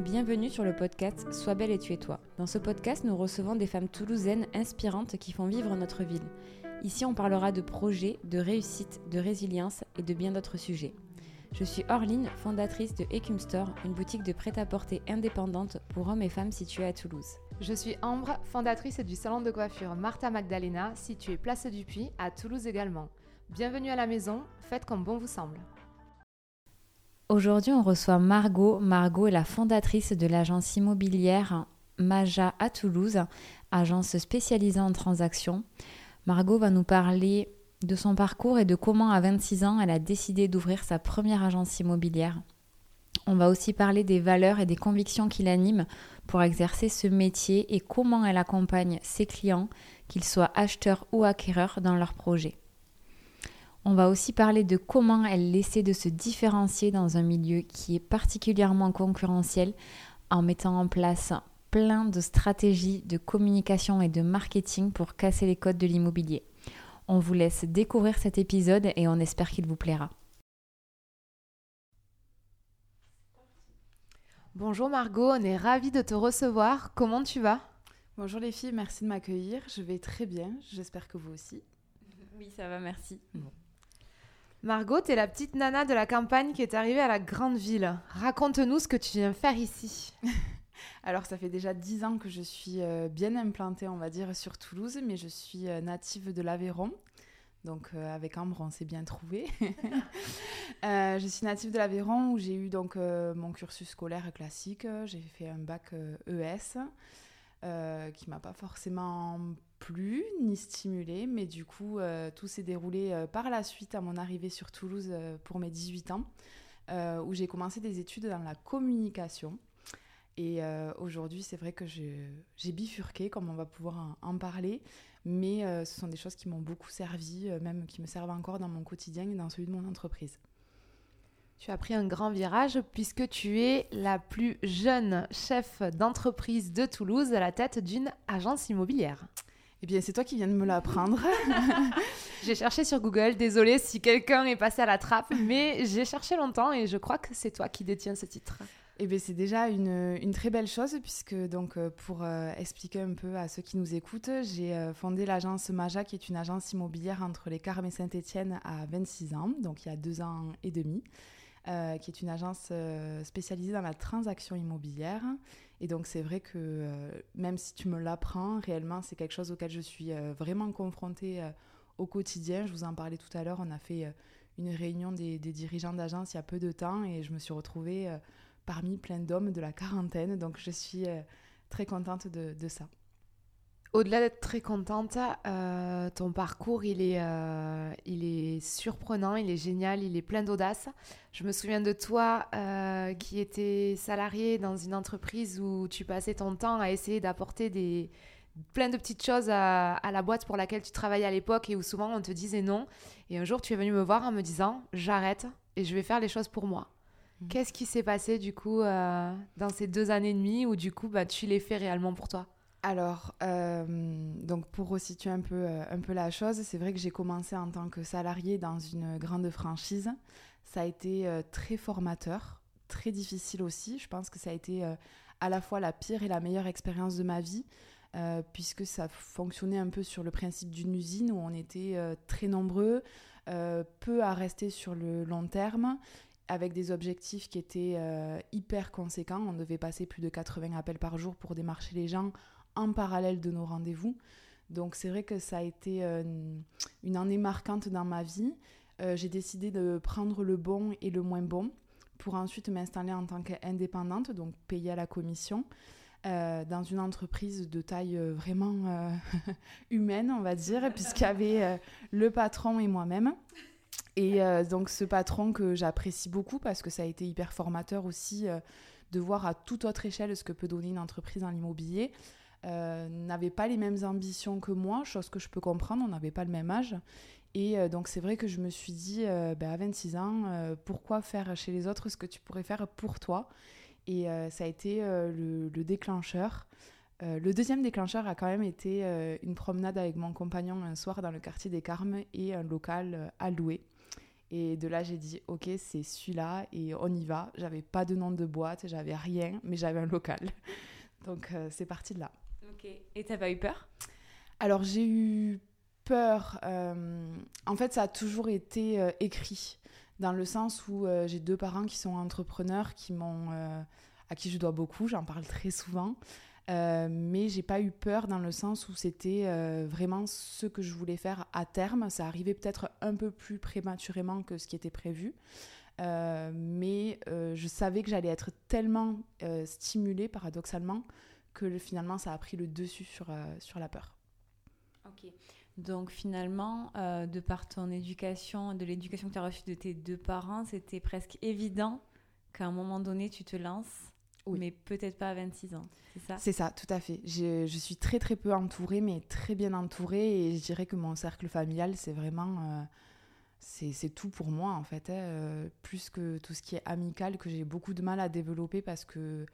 bienvenue sur le podcast Sois belle et tu es toi. Dans ce podcast, nous recevons des femmes toulousaines inspirantes qui font vivre notre ville. Ici, on parlera de projets, de réussite, de résilience et de bien d'autres sujets. Je suis Orline, fondatrice de Ecum Store, une boutique de prêt-à-porter indépendante pour hommes et femmes située à Toulouse. Je suis Ambre, fondatrice du salon de coiffure Martha Magdalena, situé Place du Puy, à Toulouse également. Bienvenue à la maison, faites comme bon vous semble. Aujourd'hui, on reçoit Margot. Margot est la fondatrice de l'agence immobilière Maja à Toulouse, agence spécialisée en transactions. Margot va nous parler de son parcours et de comment à 26 ans elle a décidé d'ouvrir sa première agence immobilière. On va aussi parler des valeurs et des convictions qui l'animent pour exercer ce métier et comment elle accompagne ses clients, qu'ils soient acheteurs ou acquéreurs, dans leurs projets. On va aussi parler de comment elle essaie de se différencier dans un milieu qui est particulièrement concurrentiel en mettant en place plein de stratégies de communication et de marketing pour casser les codes de l'immobilier. On vous laisse découvrir cet épisode et on espère qu'il vous plaira. Bonjour Margot, on est ravis de te recevoir. Comment tu vas? Bonjour les filles, merci de m'accueillir. Je vais très bien, j'espère que vous aussi. Oui, ça va, merci. Margot, t'es la petite nana de la campagne qui est arrivée à la grande ville. Raconte-nous ce que tu viens faire ici. Alors, ça fait déjà dix ans que je suis euh, bien implantée, on va dire, sur Toulouse, mais je suis euh, native de l'Aveyron. Donc, euh, avec Ambre, on s'est bien trouvé. je suis native de l'Aveyron où j'ai eu donc mon cursus scolaire classique. J'ai fait un bac ES e qui m'a pas forcément plu ni stimulé, mais du coup, tout s'est déroulé par la suite à mon arrivée sur Toulouse pour mes 18 ans, où j'ai commencé des études dans la communication. Et euh, aujourd'hui, c'est vrai que j'ai bifurqué, comme on va pouvoir en, parler, mais euh, ce sont des choses qui m'ont beaucoup servi, euh, même qui me servent encore dans mon quotidien et dans celui de mon entreprise. Tu as pris un grand virage puisque tu es la plus jeune chef d'entreprise de Toulouse à la tête d'une agence immobilière. Eh bien, c'est toi qui viens de me l'apprendre. j'ai cherché sur Google, désolée si quelqu'un est passé à la trappe, mais j'ai cherché longtemps et je crois que c'est toi qui détiens ce titre. Eh bien, c'est déjà une, une, très belle chose puisque donc euh, pour euh, expliquer un peu à ceux qui nous écoutent, j'ai euh, fondé l'agence Maja qui est une agence immobilière entre les Carmes et Saint-Étienne à 26 ans, donc il y a deux ans et demi, qui est une agence spécialisée dans la transaction immobilière. Et donc c'est vrai que même si tu me l'apprends, réellement c'est quelque chose auquel je suis vraiment confrontée au quotidien. Je vous en parlais tout à l'heure, on a fait une réunion des, dirigeants d'agence il y a peu de temps et je me suis retrouvée parmi plein d'hommes de la quarantaine. Donc je suis euh, très contente de, ça. Au-delà d'être très contente, euh, ton parcours, il est, euh, il est surprenant, il est génial, il est plein d'audace. Je me souviens de toi qui étais salarié dans une entreprise où tu passais ton temps à essayer d'apporter des, plein de petites choses à, à, la boîte pour laquelle tu travaillais à l'époque et où souvent on te disait non. Et un jour, tu es venu me voir en me disant, j'arrête et je vais faire les choses pour moi. Mm. Qu'est-ce qui s'est passé du coup euh, dans ces deux années et demie où du coup bah, tu les fais réellement pour toi? Alors, euh, donc pour resituer un peu, euh, un peu la chose, c'est vrai que j'ai commencé en tant que salarié dans une grande franchise. Ça a été très formateur, très difficile aussi. Je pense que ça a été à la fois la pire et la meilleure expérience de ma vie, puisque ça fonctionnait un peu sur le principe d'une usine où on était très nombreux, peu à rester sur le long terme avec des objectifs qui étaient euh, hyper conséquents. On devait passer plus de 80 appels par jour pour démarcher les gens en parallèle de nos rendez-vous. Donc c'est vrai que ça a été euh, une année marquante dans ma vie. Euh, j'ai décidé de prendre le bon et le moins bon pour ensuite m'installer en tant qu'indépendante, donc payée à la commission, dans une entreprise de taille vraiment humaine, on va dire, puisqu'il y avait le patron et moi-même. Et euh, donc ce patron que j'apprécie beaucoup parce que ça a été hyper formateur aussi euh, de voir à toute autre échelle ce que peut donner une entreprise dans l'immobilier. Euh, n'avait pas les mêmes ambitions que moi, chose que je peux comprendre, on n'avait pas le même âge. Et donc c'est vrai que je me suis dit, ben, à 26 ans, pourquoi faire chez les autres ce que tu pourrais faire pour toi? Et ça a été le, le, déclencheur. le deuxième déclencheur a quand même été une promenade avec mon compagnon un soir dans le quartier des Carmes et un local à louer. Et de là, j'ai dit, ok, c'est celui-là et on y va. J'avais pas de nom de boîte, j'avais rien, mais j'avais un local. Donc euh, c'est parti de là. Et t'as pas eu peur? Alors j'ai eu peur. euh, en fait, ça a toujours été euh, écrit, dans le sens où euh, j'ai deux parents qui sont entrepreneurs, qui m'ont, à qui je dois beaucoup. J'en parle très souvent. Mais j'ai pas eu peur dans le sens où c'était vraiment ce que je voulais faire à terme. Ça arrivait peut-être un peu plus prématurément que ce qui était prévu. Mais je savais que j'allais être tellement stimulée, paradoxalement, que le- finalement ça a pris le dessus sur, euh, sur la peur. Ok. Donc finalement, euh, de par ton éducation, de l'éducation que tu as reçue de tes deux parents, c'était presque évident qu'à un moment donné, tu te lances, Oui. mais peut-être pas à 26 ans. C'est ça? C'est ça, tout à fait. Je, je suis très très peu entourée, mais très bien entourée. Et je dirais que mon cercle familial, c'est vraiment... euh, c'est c'est tout pour moi, en fait. hein, euh, plus que tout ce qui est amical, que j'ai beaucoup de mal à développer parce que,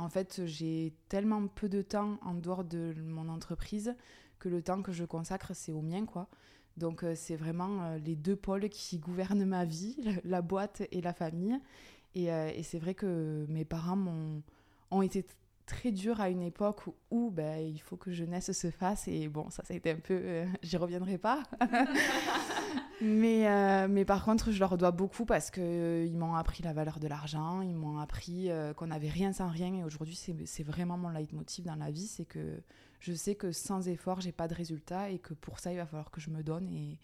en fait, j'ai tellement peu de temps en dehors de mon entreprise que le temps que je consacre, c'est au mien, quoi. Donc, euh, c'est vraiment euh, les deux pôles qui gouvernent ma vie, la boîte et la famille. Et, euh, et c'est vrai que mes parents m'ont ont été très durs à une époque où, où, ben, il faut que jeunesse se fasse. Et bon, ça, ça a été un peu... euh, J'y reviendrai pas. mais, euh, mais par contre, je leur dois beaucoup parce qu'ils m'ont appris la valeur de l'argent, ils m'ont appris euh, qu'on n'avait rien sans rien. Et aujourd'hui, c'est vraiment mon leitmotiv dans la vie, c'est que je sais que sans effort, j'ai pas de résultat et que pour ça, il va falloir que je me donne. Et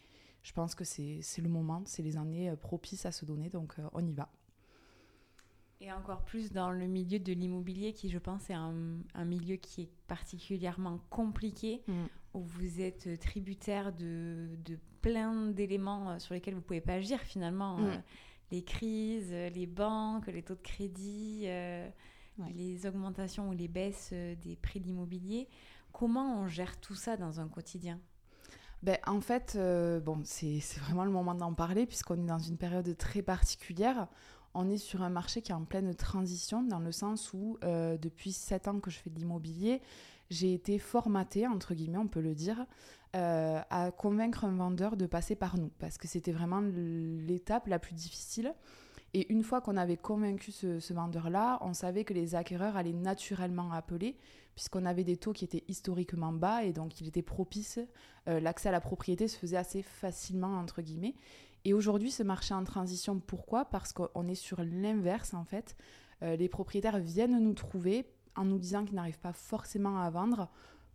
je pense que c'est le moment, c'est les années euh, propices à se donner, donc euh, on y va. Et encore plus dans le milieu de l'immobilier, qui je pense est un, un milieu qui est particulièrement compliqué, Mm. où vous êtes tributaire de, de plein d'éléments euh, sur lesquels vous ne pouvez pas agir finalement. Mm. Euh, les crises, euh, les banques, les taux de crédit, euh, Ouais. les augmentations ou les baisses des prix de l'immobilier. Comment on gère tout ça dans un quotidien? Ben, en fait, euh, bon, c'est vraiment le moment d'en parler puisqu'on est dans une période très particulière. On est sur un marché qui est en pleine transition dans le sens où euh, depuis sept ans que je fais de l'immobilier, j'ai été formatée, entre guillemets, on peut le dire, euh, à convaincre un vendeur de passer par nous parce que c'était vraiment l'étape la plus difficile. Et une fois qu'on avait convaincu ce, ce vendeur-là, on savait que les acquéreurs allaient naturellement appeler, puisqu'on avait des taux qui étaient historiquement bas et donc il était propice euh, l'accès à la propriété se faisait assez facilement, entre guillemets. Et aujourd'hui, ce marché en transition, pourquoi? Parce qu'on est sur l'inverse, en fait. Euh, les propriétaires viennent nous trouver en nous disant qu'ils n'arrivent pas forcément à vendre,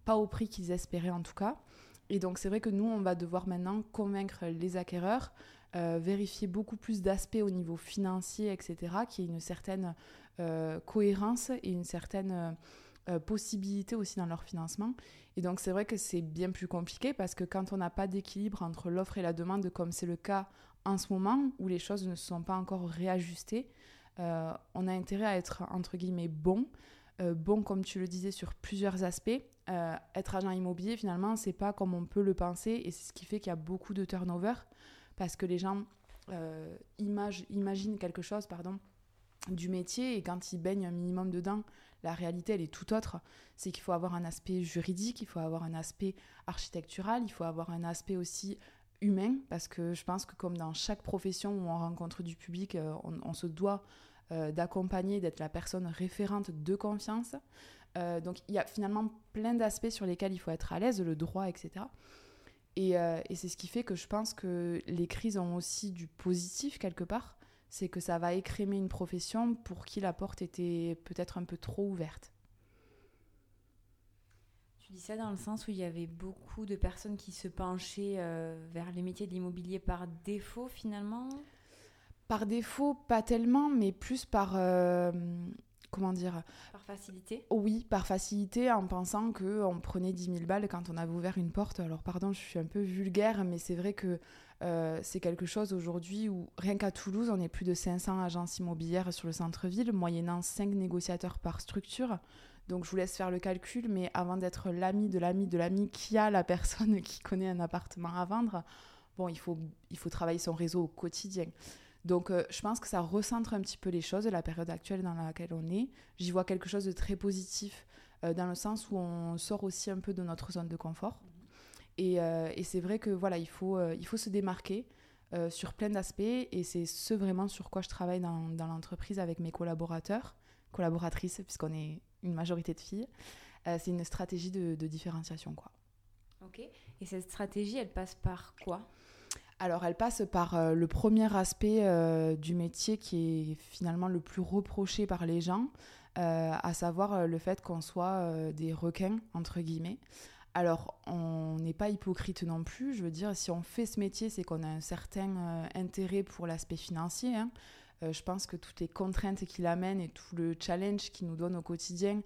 pas au prix qu'ils espéraient en tout cas. Et donc, c'est vrai que nous, on va devoir maintenant convaincre les acquéreurs, euh, vérifier beaucoup plus d'aspects au niveau financier, etc., qu'il y ait une certaine euh, cohérence et une certaine euh, euh, possibilité aussi dans leur financement. Et donc c'est vrai que c'est bien plus compliqué parce que quand on n'a pas d'équilibre entre l'offre et la demande, comme c'est le cas en ce moment, où les choses ne se sont pas encore réajustées, euh, on a intérêt à être entre guillemets bon. Euh, bon, comme tu le disais, sur plusieurs aspects. Être agent immobilier, finalement, c'est pas comme on peut le penser et c'est ce qui fait qu'il y a beaucoup de turnover parce que les gens imaginent quelque chose, pardon, du métier et quand ils baignent un minimum dedans, la réalité elle est tout autre. C'est qu'il faut avoir un aspect juridique, il faut avoir un aspect architectural, il faut avoir un aspect aussi humain parce que je pense que comme dans chaque profession où on rencontre du public, euh, on, se doit euh, d'accompagner, d'être la personne référente de confiance. Euh, donc il y a finalement plein d'aspects sur lesquels il faut être à l'aise, le droit, etc. Et, et c'est ce qui fait que je pense que les crises ont aussi du positif quelque part c'est que ça va écrémer une profession pour qui la porte était peut-être un peu trop ouverte. Tu dis ça dans le sens où il y avait beaucoup de personnes qui se penchaient euh, vers les métiers de l'immobilier par défaut finalement? Par défaut, pas tellement, mais plus par... euh, comment dire? Par facilité? Oui, par facilité, en pensant qu'on prenait 10 000 balles quand on avait ouvert une porte. Alors pardon, je suis un peu vulgaire, mais c'est vrai que euh, c'est quelque chose aujourd'hui où, rien qu'à Toulouse, on est plus de 500 agences immobilières sur le centre-ville, moyennant 5 négociateurs par structure. Donc je vous laisse faire le calcul, mais avant d'être l'ami de l'ami de l'ami qui a la personne qui connaît un appartement à vendre, bon, il faut, il faut travailler son réseau au quotidien. Donc euh, je pense que ça recentre un petit peu les choses, la période actuelle dans laquelle on est. J'y vois quelque chose de très positif, euh, dans le sens où on sort aussi un peu de notre zone de confort. Et, euh, et c'est vrai que voilà, il faut, euh, il faut se démarquer. sur plein d'aspects. Et c'est ce vraiment sur quoi je travaille dans, dans l'entreprise avec mes collaborateurs, collaboratrices, puisqu'on est une majorité de filles. c'est une stratégie de, de différenciation. Quoi. Ok. Et cette stratégie, elle passe par quoi? Alors, elle passe par euh, le premier aspect euh, du métier qui est finalement le plus reproché par les gens, euh, à savoir le fait qu'on soit des requins, entre guillemets. Alors, on n'est pas hypocrite non plus. Je veux dire, si on fait ce métier, c'est qu'on a un certain intérêt pour l'aspect financier. Hein. je pense que toutes les contraintes qu'il amène et tout le challenge qu'il nous donne au quotidien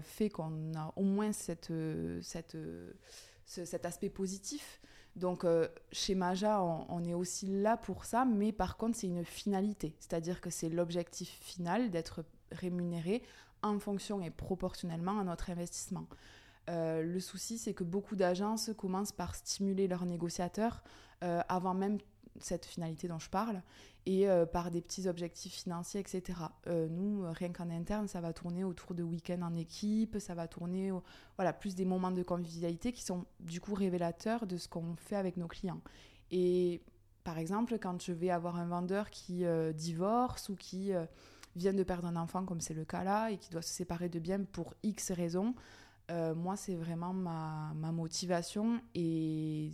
fait qu'on a au moins cet aspect positif. Donc euh, chez Maja, on, est aussi là pour ça, mais par contre c'est une finalité, c'est-à-dire que c'est l'objectif final d'être rémunéré en fonction et proportionnellement à notre investissement. Euh, le souci, c'est que beaucoup d'agences commencent par stimuler leurs négociateurs euh, avant même cette finalité dont je parle, et euh, par des petits objectifs financiers, etc. Nous, rien qu'en interne, ça va tourner autour de week-ends en équipe, ça va tourner, voilà, plus des moments de convivialité qui sont du coup révélateurs de ce qu'on fait avec nos clients. Et par exemple, quand je vais avoir un vendeur qui divorce ou qui vient de perdre un enfant, comme c'est le cas là, et qui doit se séparer de bien pour X raisons, moi, c'est vraiment ma, motivation et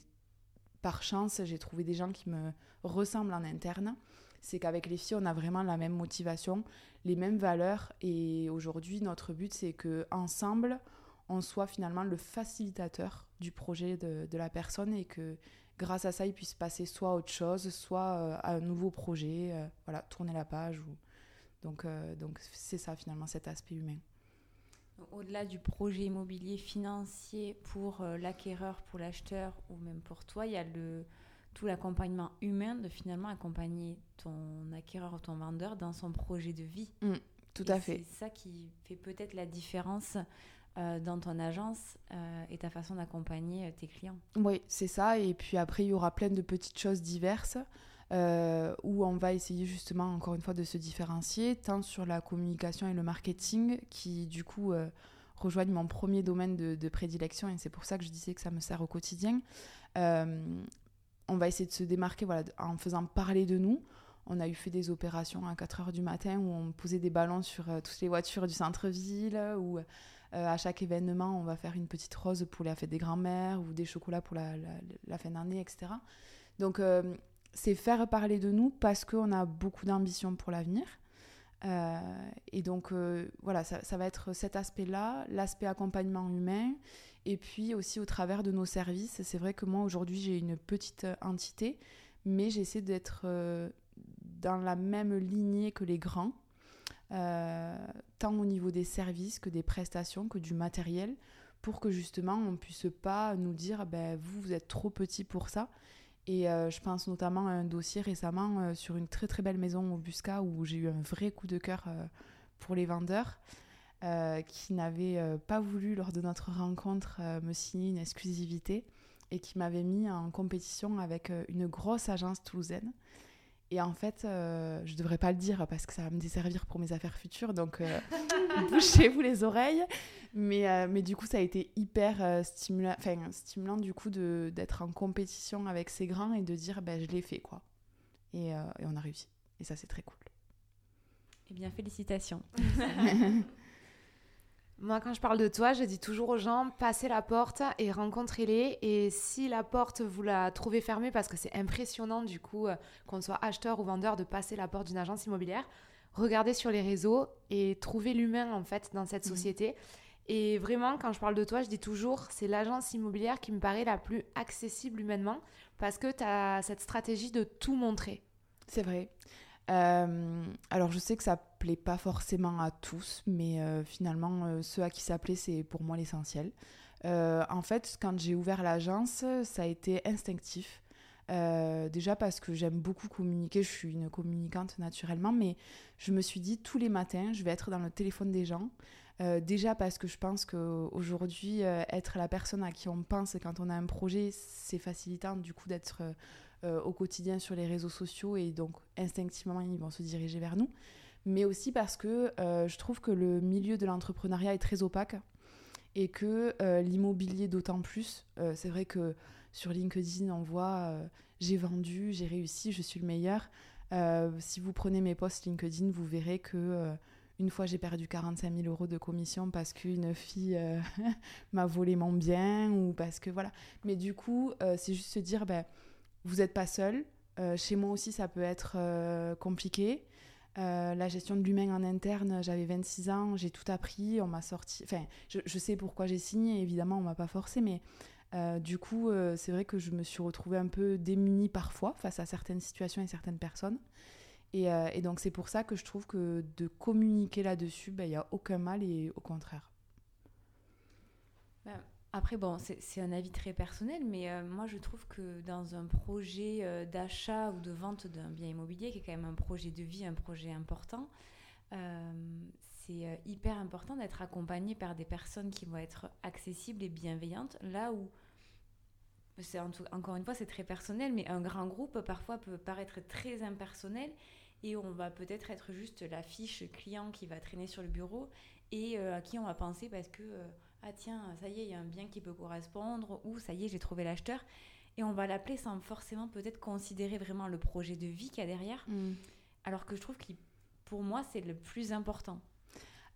par chance, j'ai trouvé des gens qui me ressemblent en interne. C'est qu'avec les filles, on a vraiment la même motivation, les mêmes valeurs. Et aujourd'hui, notre but, c'est que ensemble, on soit finalement le facilitateur du projet de, la personne et que grâce à ça, il puisse passer soit à autre chose, soit euh, à un nouveau projet, euh, voilà, tourner la page. Donc, euh, donc c'est ça finalement cet aspect humain. Au-delà du projet immobilier financier pour euh, l'acquéreur, pour l'acheteur ou même pour toi, il y a le, tout l'accompagnement humain de finalement accompagner ton acquéreur ou ton vendeur dans son projet de vie. Mmh, tout à fait. C'est ça qui fait peut-être la différence euh, dans ton agence euh, et ta façon d'accompagner tes clients. Oui, c'est ça. Et puis après, il y aura plein de petites choses diverses. Euh, où on va essayer justement encore une fois de se différencier, tant sur la communication et le marketing, qui du coup euh, rejoignent mon premier domaine de, prédilection, et c'est pour ça que je disais que ça me sert au quotidien. Euh, on va essayer de se démarquer voilà, en faisant parler de nous. On a eu fait des opérations à 4 h du matin où on posait des ballons sur toutes les voitures du centre-ville, où à chaque événement, on va faire une petite rose pour la fête des grands-mères ou des chocolats pour la fin d'année, etc. Donc, c'est faire parler de nous parce qu'on a beaucoup d'ambition pour l'avenir. Euh, et donc, euh, voilà, ça, va être cet aspect-là, l'aspect accompagnement humain, et puis aussi au travers de nos services. C'est vrai que moi, aujourd'hui, j'ai une petite entité, mais j'essaie d'être euh, dans la même lignée que les grands, tant au niveau des services que des prestations, que du matériel, pour que justement, on puisse pas nous dire, ben, vous, vous êtes trop petit pour ça. Et euh, je pense notamment à un dossier récemment euh, sur une très très belle maison au Busca où j'ai eu un vrai coup de cœur euh, pour les vendeurs qui n'avaient pas voulu lors de notre rencontre me signer une exclusivité et qui m'avaient mis en compétition avec une grosse agence toulousaine. Et en fait, je ne devrais pas le dire parce que ça va me desservir pour mes affaires futures, donc bouchez-vous les oreilles. Mais, euh, mais du coup, ça a été hyper euh, stimulant, stimulant du coup d'être en compétition avec ces grands et de dire ben, je l'ai fait quoi. Et, euh, et, on a réussi. Et ça, c'est très cool. Eh bien, félicitations. Moi, quand je parle de toi, je dis toujours aux gens passez la porte et rencontrez-les. Et si la porte, vous la trouvez fermée, parce que c'est impressionnant du coup, qu'on soit acheteur ou vendeur, de passer la porte d'une agence immobilière, regardez sur les réseaux et trouvez l'humain en fait dans cette mmh. société. Et vraiment, quand je parle de toi, je dis toujours, c'est l'agence immobilière qui me paraît la plus accessible humainement parce que tu as cette stratégie de tout montrer. C'est vrai. Euh, alors je sais que ça plaît pas forcément à tous, mais euh, finalement, euh, ceux à qui ça plaît, c'est pour moi l'essentiel. en fait, quand j'ai ouvert l'agence, ça a été instinctif. déjà parce que j'aime beaucoup communiquer, je suis une communicante naturellement, mais je me suis dit tous les matins, je vais être dans le téléphone des gens. Euh, déjà parce que je pense qu'aujourd'hui, euh, être la personne à qui on pense quand on a un projet, c'est facilitant du coup d'être euh, au quotidien sur les réseaux sociaux et donc instinctivement, ils vont se diriger vers nous. Mais aussi parce que je trouve que le milieu de l'entrepreneuriat est très opaque et que l'immobilier d'autant plus. c'est vrai que sur LinkedIn, on voit j'ai vendu, j'ai réussi, je suis le meilleur. si vous prenez mes posts LinkedIn, vous verrez que une fois, j'ai perdu 45 000 euros de commission parce qu'une fille euh, m'a volé mon bien ou parce que voilà. Mais du coup, euh, c'est juste se dire, ben, vous n'êtes pas seul. Euh, chez moi aussi, ça peut être compliqué. La gestion de l'humain en interne, j'avais 26 ans, j'ai tout appris, on m'a sorti. Enfin, je, sais pourquoi j'ai signé, évidemment, on m'a pas forcé, mais du coup, c'est vrai que je me suis retrouvée un peu démunie parfois face à certaines situations et certaines personnes. Euh, et, donc c'est pour ça que je trouve que de communiquer là-dessus, ben, il n'y a aucun mal et au contraire. Ben, après, bon, c'est un avis très personnel, mais euh, moi je trouve que dans un projet euh, d'achat ou de vente d'un bien immobilier, qui est quand même un projet de vie, un projet important, c'est hyper important d'être accompagné par des personnes qui vont être accessibles et bienveillantes, là où c'est encore une fois c'est très personnel, mais un grand groupe parfois peut paraître très impersonnel et on va peut-être être juste la fiche client qui va traîner sur le bureau et euh, à qui on va penser parce que euh, ah tiens ça y est il y a un bien qui peut correspondre ou ça y est j'ai trouvé l'acheteur et on va l'appeler sans forcément peut-être considérer vraiment le projet de vie qu'il y a derrière mm. alors que je trouve que pour moi c'est le plus important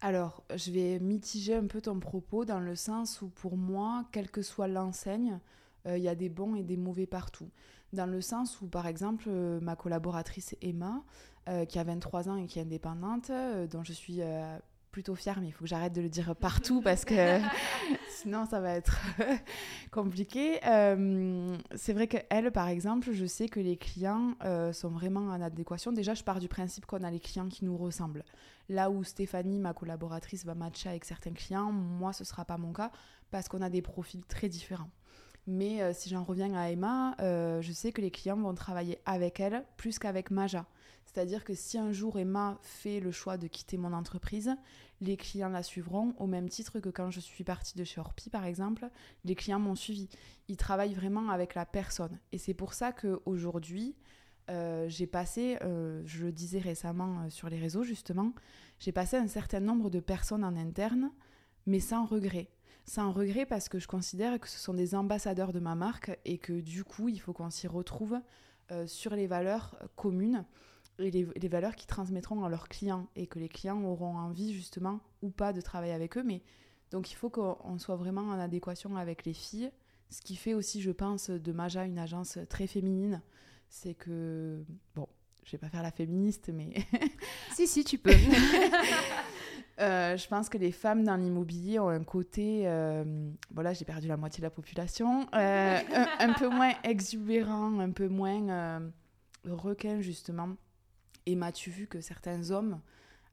alors, je vais mitiger un peu ton propos dans le sens où pour moi, quelle que soit l'enseigne, euh, il y a des bons et des mauvais partout. Dans le sens où, par exemple, ma collaboratrice Emma, euh, qui a 23 ans et qui est indépendante, euh, dont je suis euh, plutôt fière, mais il faut que j'arrête de le dire partout parce que sinon ça va être compliqué. c'est vrai qu'elle, par exemple, je sais que les clients sont vraiment en adéquation. Déjà, je pars du principe qu'on a les clients qui nous ressemblent. Là où Stéphanie, ma collaboratrice, va matcher avec certains clients, moi, ce ne sera pas mon cas parce qu'on a des profils très différents. Mais si j'en reviens à Emma, je sais que les clients vont travailler avec elle plus qu'avec Maja. C'est-à-dire que si un jour Emma fait le choix de quitter mon entreprise, les clients la suivront au même titre que quand je suis partie de chez Orpi, par exemple, les clients m'ont suivi. Ils travaillent vraiment avec la personne. Et c'est pour ça qu'aujourd'hui, euh, j'ai passé, euh, je le disais récemment euh, sur les réseaux justement, j'ai passé un certain nombre de personnes en interne, mais sans regret. Sans regret parce que je considère que ce sont des ambassadeurs de ma marque et que du coup, il faut qu'on s'y retrouve sur les valeurs communes et les, valeurs qu'ils transmettront à leurs clients et que les clients auront envie justement ou pas de travailler avec eux. Mais donc il faut qu'on soit vraiment en adéquation avec les filles. Ce qui fait aussi, je pense, de Maja une agence très féminine, c'est que bon, je vais pas faire la féministe, mais si si tu peux. Euh, je pense que les femmes dans l'immobilier ont un côté, euh, voilà, j'ai perdu la moitié de la population, euh, un, peu moins exubérant, un peu moins requin justement et m'as-tu vu que certains hommes,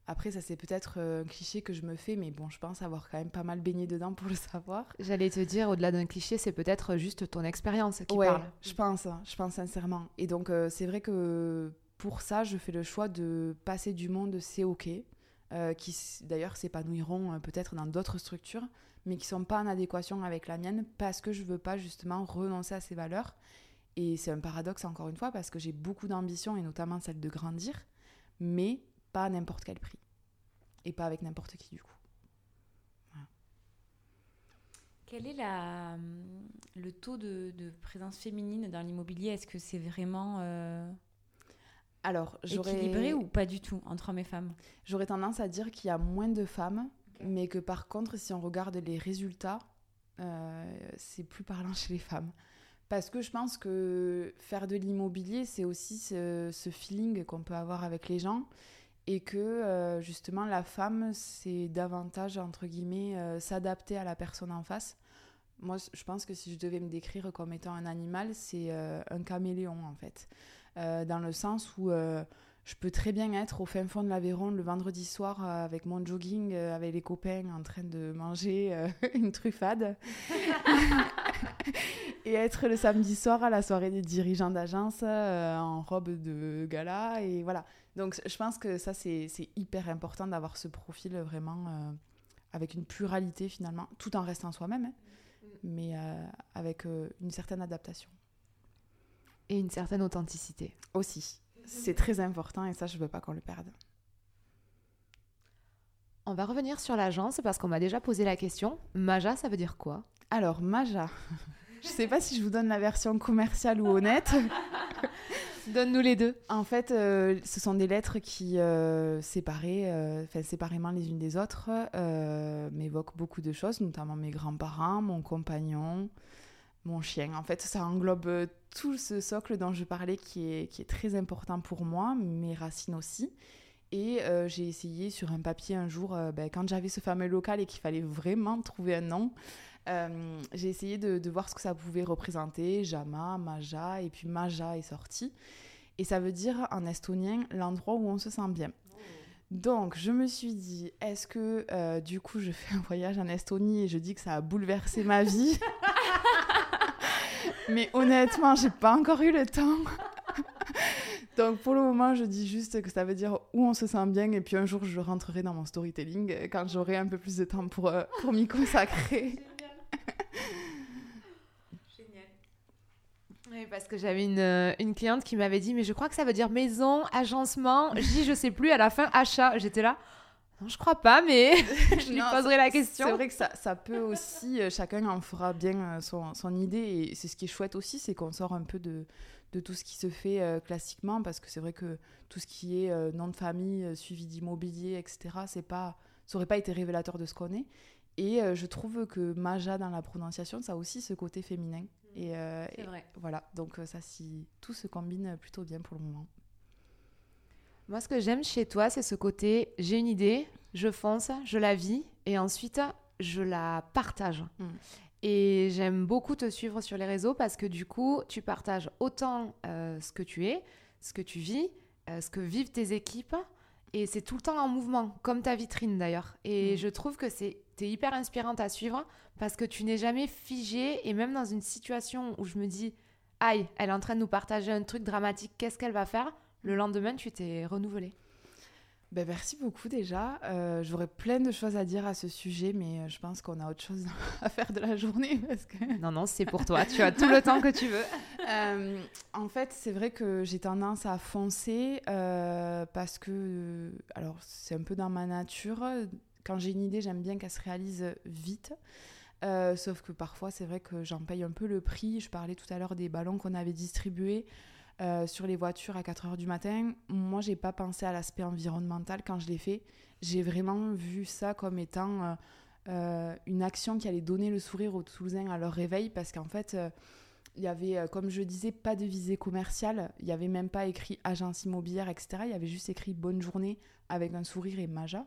après ça c'est peut-être euh, un cliché que je me fais, mais bon, je pense avoir quand même pas mal baigné dedans pour le savoir. J'allais te dire, au-delà d'un cliché, c'est peut-être juste ton expérience qui ouais, parle. je pense, je pense sincèrement. Et donc euh, c'est vrai que pour ça, je fais le choix de passer du monde c'est ok, euh, qui d'ailleurs s'épanouiront peut-être dans d'autres structures, mais qui sont pas en adéquation avec la mienne parce que je veux pas justement renoncer à ces valeurs et c'est un paradoxe encore une fois parce que j'ai beaucoup d'ambition et notamment celle de grandir, mais pas à n'importe quel prix. Et pas avec n'importe qui du coup. Quel est la, le taux de, présence féminine dans l'immobilier? Est-ce que c'est vraiment euh, Alors, équilibré ou pas du tout entre hommes et femmes? J'aurais tendance à dire qu'il y a moins de femmes, mais que par contre, si on regarde les résultats, euh, c'est plus parlant chez les femmes. Parce que je pense que faire de l'immobilier, c'est aussi ce, feeling qu'on peut avoir avec les gens. Et que euh, justement, la femme, c'est davantage, entre guillemets, euh, s'adapter à la personne en face. Moi, je pense que si je devais me décrire comme étant un animal, c'est euh, un caméléon, en fait. dans le sens où je peux très bien être au fin fond de l'Aveyron le vendredi soir avec mon jogging, avec les copains en train de manger une truffade. et être le samedi soir à la soirée des dirigeants d'agence euh, en robe de gala. Et voilà. Donc je pense que ça, c'est hyper important d'avoir ce profil vraiment euh, avec une pluralité finalement, tout en restant soi-même, hein, mais euh, avec une certaine adaptation. Et une certaine authenticité. Aussi. C'est très important et ça, je veux pas qu'on le perde. On va revenir sur l'agence parce qu'on m'a déjà posé la question. Maja, ça veut dire quoi? Alors, Maja, Je sais pas si je vous donne la version commerciale ou honnête. Donne-nous les deux. En fait, euh, ce sont des lettres qui, euh, séparées, euh, enfin, séparément les unes des autres, m'évoquent beaucoup de choses, notamment mes grands-parents, mon compagnon, mon chien. En fait, ça englobe tout ce socle dont je parlais qui est, très important pour moi, mes racines aussi. Et j'ai essayé sur un papier un jour, ben, quand j'avais ce fameux local et qu'il fallait vraiment trouver un nom, euh, j'ai essayé de, voir ce que ça pouvait représenter, Jama, Maja, et puis Maja est sorti. Et ça veut dire en estonien l'endroit où on se sent bien. Donc, je me suis dit, est-ce que euh, du coup, je fais un voyage en Estonie et je dis que ça a bouleversé ma vie? Mais honnêtement, j'ai pas encore eu le temps. Donc, pour le moment, je dis juste que ça veut dire où on se sent bien. Et puis, un jour, je rentrerai dans mon storytelling quand j'aurai un peu plus de temps pour, euh, pour m'y consacrer. Oui, parce que j'avais une, euh, une, cliente qui m'avait dit, mais je crois que ça veut dire maison, agencement. Je je sais plus, à la fin, achat. J'étais là. Non, je crois pas, mais je lui poserai la question. C'est vrai que ça, ça peut aussi, euh, chacun en fera bien euh, son, son idée. Et c'est ce qui est chouette aussi, c'est qu'on sort un peu de, de, tout ce qui se fait classiquement. Parce que c'est vrai que tout ce qui est nom de famille, suivi d'immobilier, etc., c'est pas, ça n'aurait pas été révélateur de ce qu'on est. Et je trouve que Maja, dans la prononciation, ça a aussi ce côté féminin. Et, euh, vrai. voilà, donc euh, ça, si tout se combine plutôt bien pour le moment. Moi, ce que j'aime chez toi, c'est ce côté j'ai une idée, je fonce, je la vis et ensuite je la partage. Hmm. Et j'aime beaucoup te suivre sur les réseaux parce que du coup, tu partages autant euh, ce que tu es, ce que tu vis, ce que vivent tes équipes. Et c'est tout le temps en mouvement, comme ta vitrine d'ailleurs. Et hmm. je trouve que c'est hyper inspirante à suivre parce que tu n'es jamais figé et même dans une situation où je me dis aïe, elle est en train de nous partager un truc dramatique, qu'est-ce qu'elle va faire? Le lendemain, tu t'es renouvelé. Ben merci beaucoup déjà. Euh, J'aurais plein de choses à dire à ce sujet, mais euh, je pense qu'on a autre chose à faire de la journée. Parce que... Non, non, c'est pour toi. tu as tout le temps que tu veux. Euh, en fait, c'est vrai que j'ai tendance à foncer euh, parce que, alors c'est un peu dans ma nature, quand j'ai une idée, j'aime bien qu'elle se réalise vite. Sauf que parfois, c'est vrai que j'en paye un peu le prix. Je parlais tout à l'heure des ballons qu'on avait distribués euh, sur les voitures à 4 h du matin. Moi, j'ai pas pensé à l'aspect environnemental quand je l'ai fait. J'ai vraiment vu ça comme étant euh, une action qui allait donner le sourire aux Toulousains à leur réveil parce qu'en fait, il y avait, comme je disais, pas de visée commerciale. Il n'y avait même pas écrit agence immobilière, etc. Il y avait juste écrit bonne journée avec un sourire et Maja.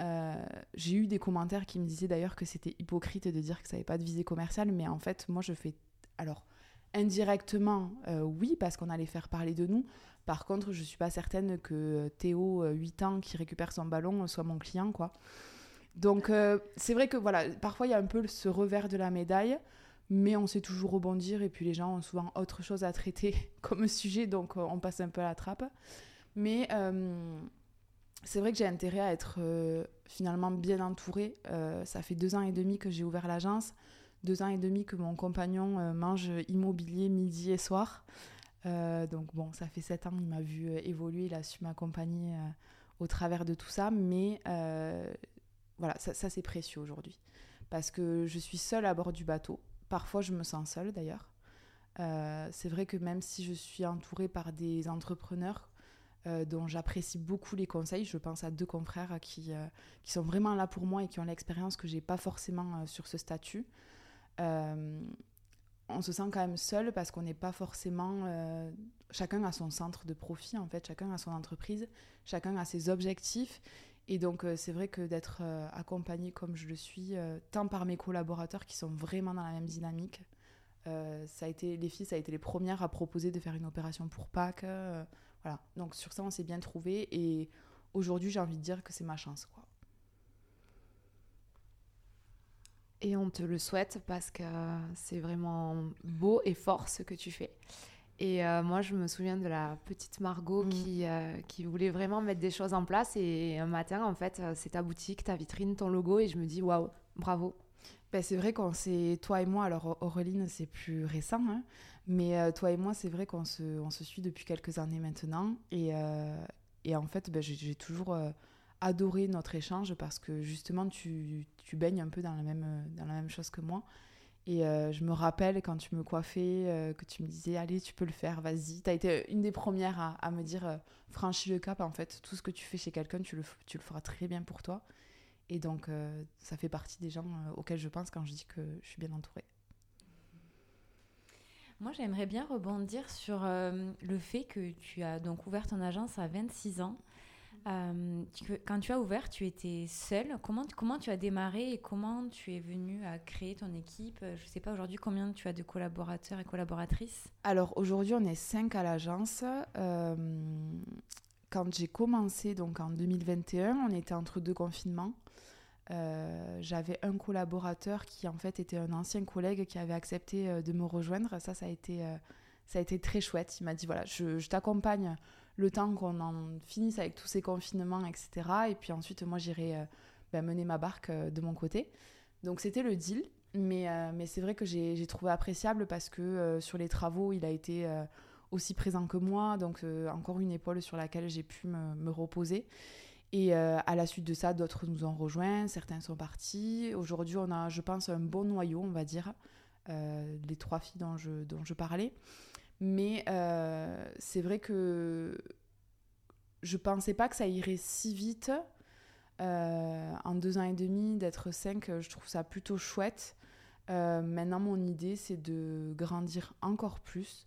Euh, j'ai eu des commentaires qui me disaient d'ailleurs que c'était hypocrite de dire que ça n'avait pas de visée commerciale, mais en fait, moi, je fais. Alors, indirectement, euh, oui, parce qu'on allait faire parler de nous. Par contre, je ne suis pas certaine que Théo, 8 euh, ans, qui récupère son ballon, soit mon client, quoi. Donc, c'est vrai que voilà, parfois, il y a un peu ce revers de la médaille, mais on sait toujours rebondir, et puis les gens ont souvent autre chose à traiter comme sujet, donc on passe un peu à la trappe. Mais c'est vrai que j'ai intérêt à être euh, finalement bien entourée. Euh, ça fait deux ans et demi que j'ai ouvert l'agence, deux ans et demi que mon compagnon euh, mange immobilier midi et soir. donc bon, ça fait sept ans, il m'a vu évoluer, il a su m'accompagner au travers de tout ça. Mais voilà, ça, ça c'est précieux aujourd'hui. Parce que je suis seule à bord du bateau. Parfois, je me sens seule d'ailleurs. c'est vrai que même si je suis entourée par des entrepreneurs, euh, dont j'apprécie beaucoup les conseils. Je pense à deux confrères qui, euh, qui sont vraiment là pour moi et qui ont l'expérience que j'ai pas forcément euh, sur ce statut. On se sent quand même seul parce qu'on n'est pas forcément. chacun a son centre de profit en fait, chacun a son entreprise, chacun a ses objectifs. Et donc, c'est vrai que d'être accompagné comme je le suis, tant par mes collaborateurs qui sont vraiment dans la même dynamique, ça a été, les filles, ça a été les premières à proposer de faire une opération pour Pâques. Voilà. Donc sur ça, on s'est bien trouvé et aujourd'hui, j'ai envie de dire que c'est ma chance, quoi. Et on te le souhaite parce que c'est vraiment beau et fort ce que tu fais. Et euh, moi, je me souviens de la petite Margot mm. qui, euh, qui voulait vraiment mettre des choses en place. Et un matin, en fait, euh, c'est ta boutique, ta vitrine, ton logo. Et je me dis, waouh, bravo. Ben, c'est vrai qu'on s'est, toi et moi, alors Aureline, c'est plus récent, hein, mais toi et moi, c'est vrai qu'on se, on se suit depuis quelques années maintenant. Et, euh, et en fait, ben, j'ai toujours adoré notre échange parce que justement, tu, tu, baignes un peu dans la, même, dans la même chose que moi. Et je me rappelle quand tu me coiffais, que tu me disais, allez, tu peux le faire, vas-y. Tu as été une des premières à, me dire, franchis le cap, en fait, tout ce que tu fais chez quelqu'un, tu le, tu le feras très bien pour toi. Et donc, ça fait partie des gens auxquels je pense quand je dis que je suis bien entourée. Moi, j'aimerais bien rebondir sur euh, le fait que tu as donc ouvert ton agence à 26 ans. Euh, quand tu as ouvert, tu étais seule. Comment, tu as démarré et comment tu es venue à créer ton équipe? Je ne sais pas aujourd'hui combien tu as de collaborateurs et collaboratrices. Alors aujourd'hui, on est 5 à l'agence. Euh, quand j'ai commencé, donc en 2021, on était entre deux confinements. Euh, j'avais un collaborateur qui en fait était un ancien collègue qui avait accepté euh, de me rejoindre. Ça, ça a été, euh, ça a été très chouette. Il m'a dit voilà, je, t'accompagne le temps qu'on en finisse avec tous ces confinements, etc. Et puis ensuite, moi, j'irai ben, mener ma barque de mon côté. Donc c'était le deal. Mais, mais c'est vrai que j'ai trouvé appréciable parce que sur les travaux, il a été aussi présent que moi. Donc encore une épaule sur laquelle j'ai pu me, me reposer. Et euh, à la suite de ça, d'autres nous ont rejoints, certains sont partis. Aujourd'hui, on a, je pense, un bon noyau, on va dire, euh, les trois filles dont je, dont je parlais. Mais euh, c'est vrai que je pensais pas que ça irait si vite. en deux ans et demi, d'être cinq, je trouve ça plutôt chouette. maintenant, mon idée, c'est de grandir encore plus.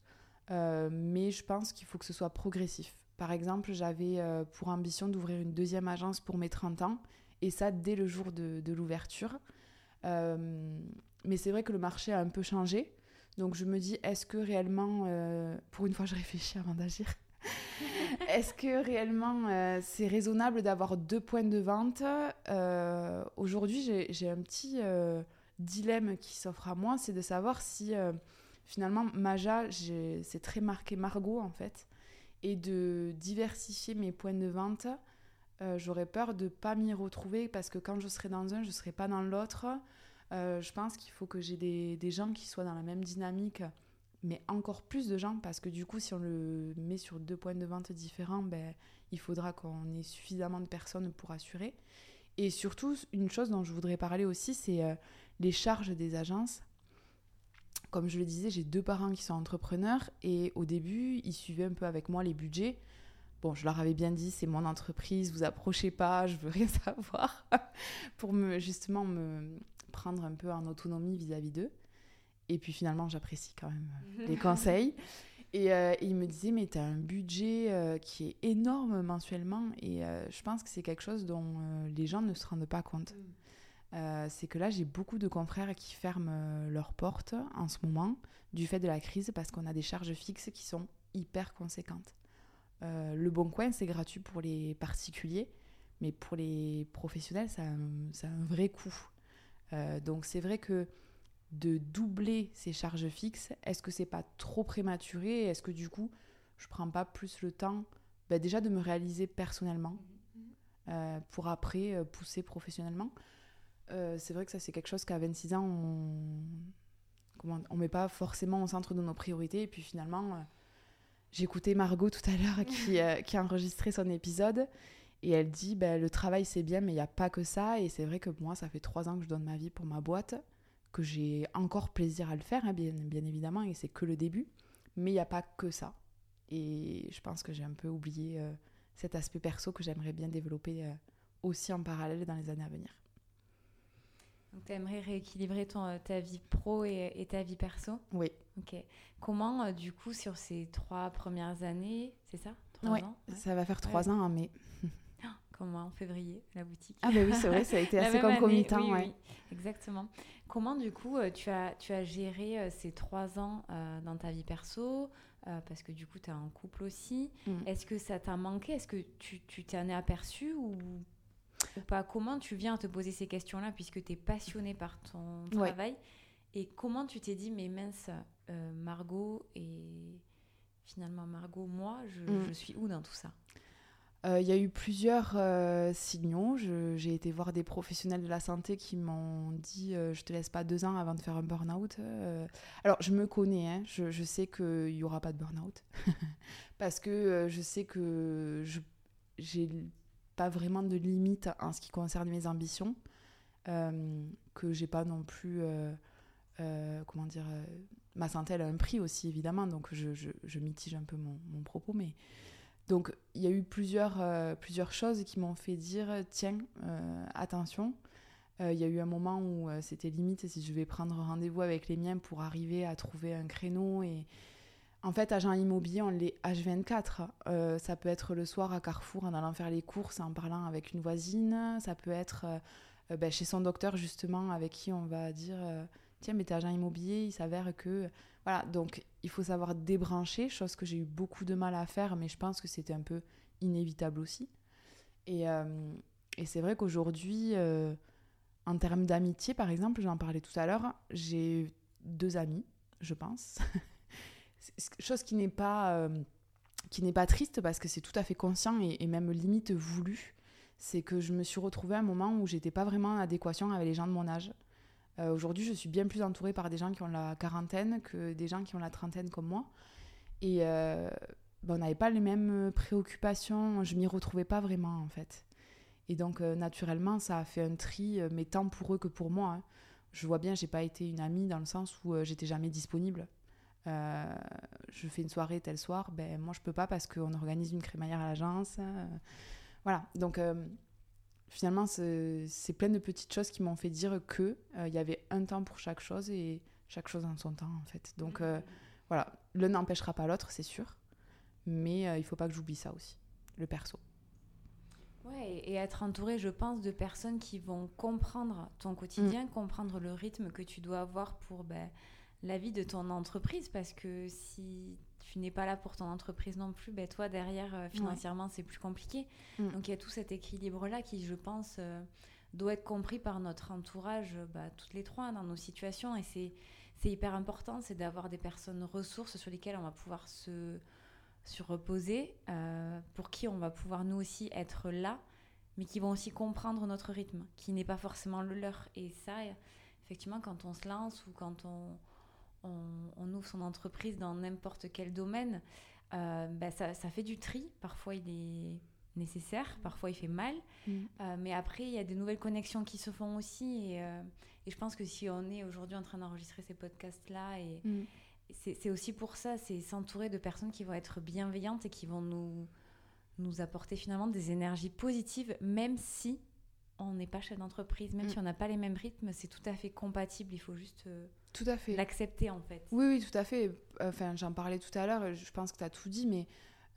mais je pense qu'il faut que ce soit progressif. Par exemple, j'avais euh, pour ambition d'ouvrir une deuxième agence pour mes 30 ans, et ça dès le jour de, l'ouverture. Euh, mais c'est vrai que le marché a un peu changé. Donc je me dis, est-ce que réellement, euh, pour une fois je réfléchis avant d'agir, est-ce que réellement c'est raisonnable d'avoir deux points de vente Aujourd'hui, j'ai un petit dilemme qui s'offre à moi, c'est de savoir si finalement Maja, c'est très marqué Margot en fait et de diversifier mes points de vente, euh, j'aurais peur de ne pas m'y retrouver parce que quand je serai dans un, je ne serai pas dans l'autre. Euh, je pense qu'il faut que j'ai des, gens qui soient dans la même dynamique, mais encore plus de gens parce que du coup, si on le met sur deux points de vente différents, ben, il faudra qu'on ait suffisamment de personnes pour assurer. Et surtout, une chose dont je voudrais parler aussi, c'est euh, les charges des agences. Comme je le disais, j'ai deux parents qui sont entrepreneurs et au début, ils suivaient un peu avec moi les budgets. Bon, je leur avais bien dit, c'est mon entreprise, vous approchez pas, je veux rien savoir, pour me, justement me prendre un peu en autonomie vis-à-vis d'eux. Et puis finalement, j'apprécie quand même les conseils. Et, euh, ils me disaient, mais tu as un budget euh, qui est énorme mensuellement. Et euh, je pense que c'est quelque chose dont les gens ne se rendent pas compte. Mm. Euh, c'est que là, j'ai beaucoup de confrères qui ferment euh, leurs portes en ce moment du fait de la crise parce qu'on a des charges fixes qui sont hyper conséquentes. Euh, le Bon Coin, c'est gratuit pour les particuliers, mais pour les professionnels, ça a un, vrai coût. Donc c'est vrai que de doubler ces charges fixes, est-ce que c'est pas trop prématuré? Est-ce que du coup, je prends pas plus le temps bah, déjà de me réaliser personnellement mmh. pour après pousser professionnellement? Euh, c'est vrai que ça, c'est quelque chose qu'à 26 ans, on ne met pas forcément au centre de nos priorités. Et puis finalement, euh, écouté Margot tout à l'heure qui, euh, qui, a enregistré son épisode. Et elle dit ben, le travail, c'est bien, mais il n'y a pas que ça. Et c'est vrai que moi, ça fait trois ans que je donne ma vie pour ma boîte, que j'ai encore plaisir à le faire, hein, bien, bien évidemment, et c'est que le début. Mais il n'y a pas que ça. Et je pense que j'ai un peu oublié cet aspect perso que j'aimerais bien développer aussi en parallèle dans les années à venir. Donc, tu aimerais rééquilibrer ton, euh, ta vie pro et, ta vie perso? Oui. Ok. Comment, euh, du coup, sur ces trois premières années, c'est ça? Oui, ça va faire trois ans en mai. En février, la boutique. Ah, ben oui, c'est vrai, ça a été assez concomitant. Oui, oui, exactement. Comment, du coup, euh, tu as, tu as géré ces trois ans dans ta vie perso parce que du coup, tu es en couple aussi. Mm. Est-ce que ça t'a manqué? Est-ce que tu t'en es aperçu ou ou pas? Comment tu viens te poser ces questions-là puisque tu es passionné par ton travail? Et comment tu t'es dit, mais mince, euh, Margot et finalement Margot, moi, je, mm. suis où dans tout ça? Euh, il y a eu plusieurs euh, signaux. J'ai été voir des professionnels de la santé qui m'ont dit Je te laisse pas deux ans avant de faire un burn-out. alors, je me connais, hein. je, je, sais qu'il n'y aura pas de burn-out. Parce que je sais que j'ai pas vraiment de limite en ce qui concerne mes ambitions, euh, que j'ai pas non plus euh, comment dire, ma santé elle a un prix aussi évidemment, donc je, je, mitige un peu mon, mon, propos, mais donc il y a eu plusieurs, plusieurs choses qui m'ont fait dire tiens, attention. Il y a eu un moment où c'était limite si je vais prendre rendez-vous avec les miens pour arriver à trouver un créneau et, en fait, agent immobilier, on l'est H24. Euh, ça peut être le soir à Carrefour en allant faire les courses, en parlant avec une voisine. Ça peut être euh, ben, chez son docteur, justement, avec qui on va dire euh, Tiens, mais t'es agent immobilier, il s'avère que. Voilà, donc il faut savoir débrancher, chose que j'ai eu beaucoup de mal à faire, mais je pense que c'était un peu inévitable aussi. Et, et c'est vrai qu'aujourd'hui, en termes d'amitié, par exemple, j'en parlais tout à l'heure, j'ai deux amis, je pense. chose qui n'est pas euh, qui n'est pas triste parce que c'est tout à fait conscient et, même limite voulu c'est que je me suis retrouvée à un moment où j'étais pas vraiment en adéquation avec les gens de mon âge euh, aujourd'hui je suis bien plus entourée par des gens qui ont la quarantaine que des gens qui ont la trentaine comme moi et euh, ben, on n'avait pas les mêmes préoccupations je m'y retrouvais pas vraiment en fait et donc naturellement ça a fait un tri mais tant pour eux que pour moi hein. je vois bien j'ai pas été une amie dans le sens où j'étais jamais disponible euh, je fais une soirée tel soir, ben moi je peux pas parce qu'on organise une crémaillère à l'agence. Euh, voilà, donc euh, finalement c'est plein de petites choses qui m'ont fait dire que il y avait un temps pour chaque chose et chaque chose en son temps en fait. Donc voilà, l'un n'empêchera pas l'autre, c'est sûr, mais il faut pas que j'oublie ça aussi, le perso. Ouais, et être entouré, je pense, de personnes qui vont comprendre ton quotidien, mm. comprendre le rythme que tu dois avoir pour ben, la vie de ton entreprise parce que si tu n'es pas là pour ton entreprise non plus, ben toi derrière euh, financièrement c'est plus compliqué. Mm. Donc il y a tout cet équilibre là qui je pense euh, doit être compris par notre entourage, bah, toutes les trois dans nos situations et c'est c'est hyper important, c'est d'avoir des personnes ressources sur lesquelles on va pouvoir se, se reposer, euh, pour qui on va pouvoir nous aussi être là, mais qui vont aussi comprendre notre rythme, qui n'est pas forcément le leur. Et ça, effectivement, quand on se lance ou quand on, on, ouvre son entreprise dans n'importe quel domaine, euh, bah, ça, fait du tri. Parfois, il est nécessaire, parfois, il fait mal. Mm. Euh, mais après, il y a des nouvelles connexions qui se font aussi. Euh, et, je pense que si on est aujourd'hui en train d'enregistrer ces podcasts-là, et mm. c'est aussi pour ça, c'est s'entourer de personnes qui vont être bienveillantes et qui vont nous, nous apporter finalement des énergies positives, même si on n'est pas chef d'entreprise, même mm. si on n'a pas les mêmes rythmes, c'est tout à fait compatible. Il faut juste tout à fait. L'accepter en fait. Oui, oui, tout à fait. Enfin, j'en parlais tout à l'heure, je pense que tu as tout dit, mais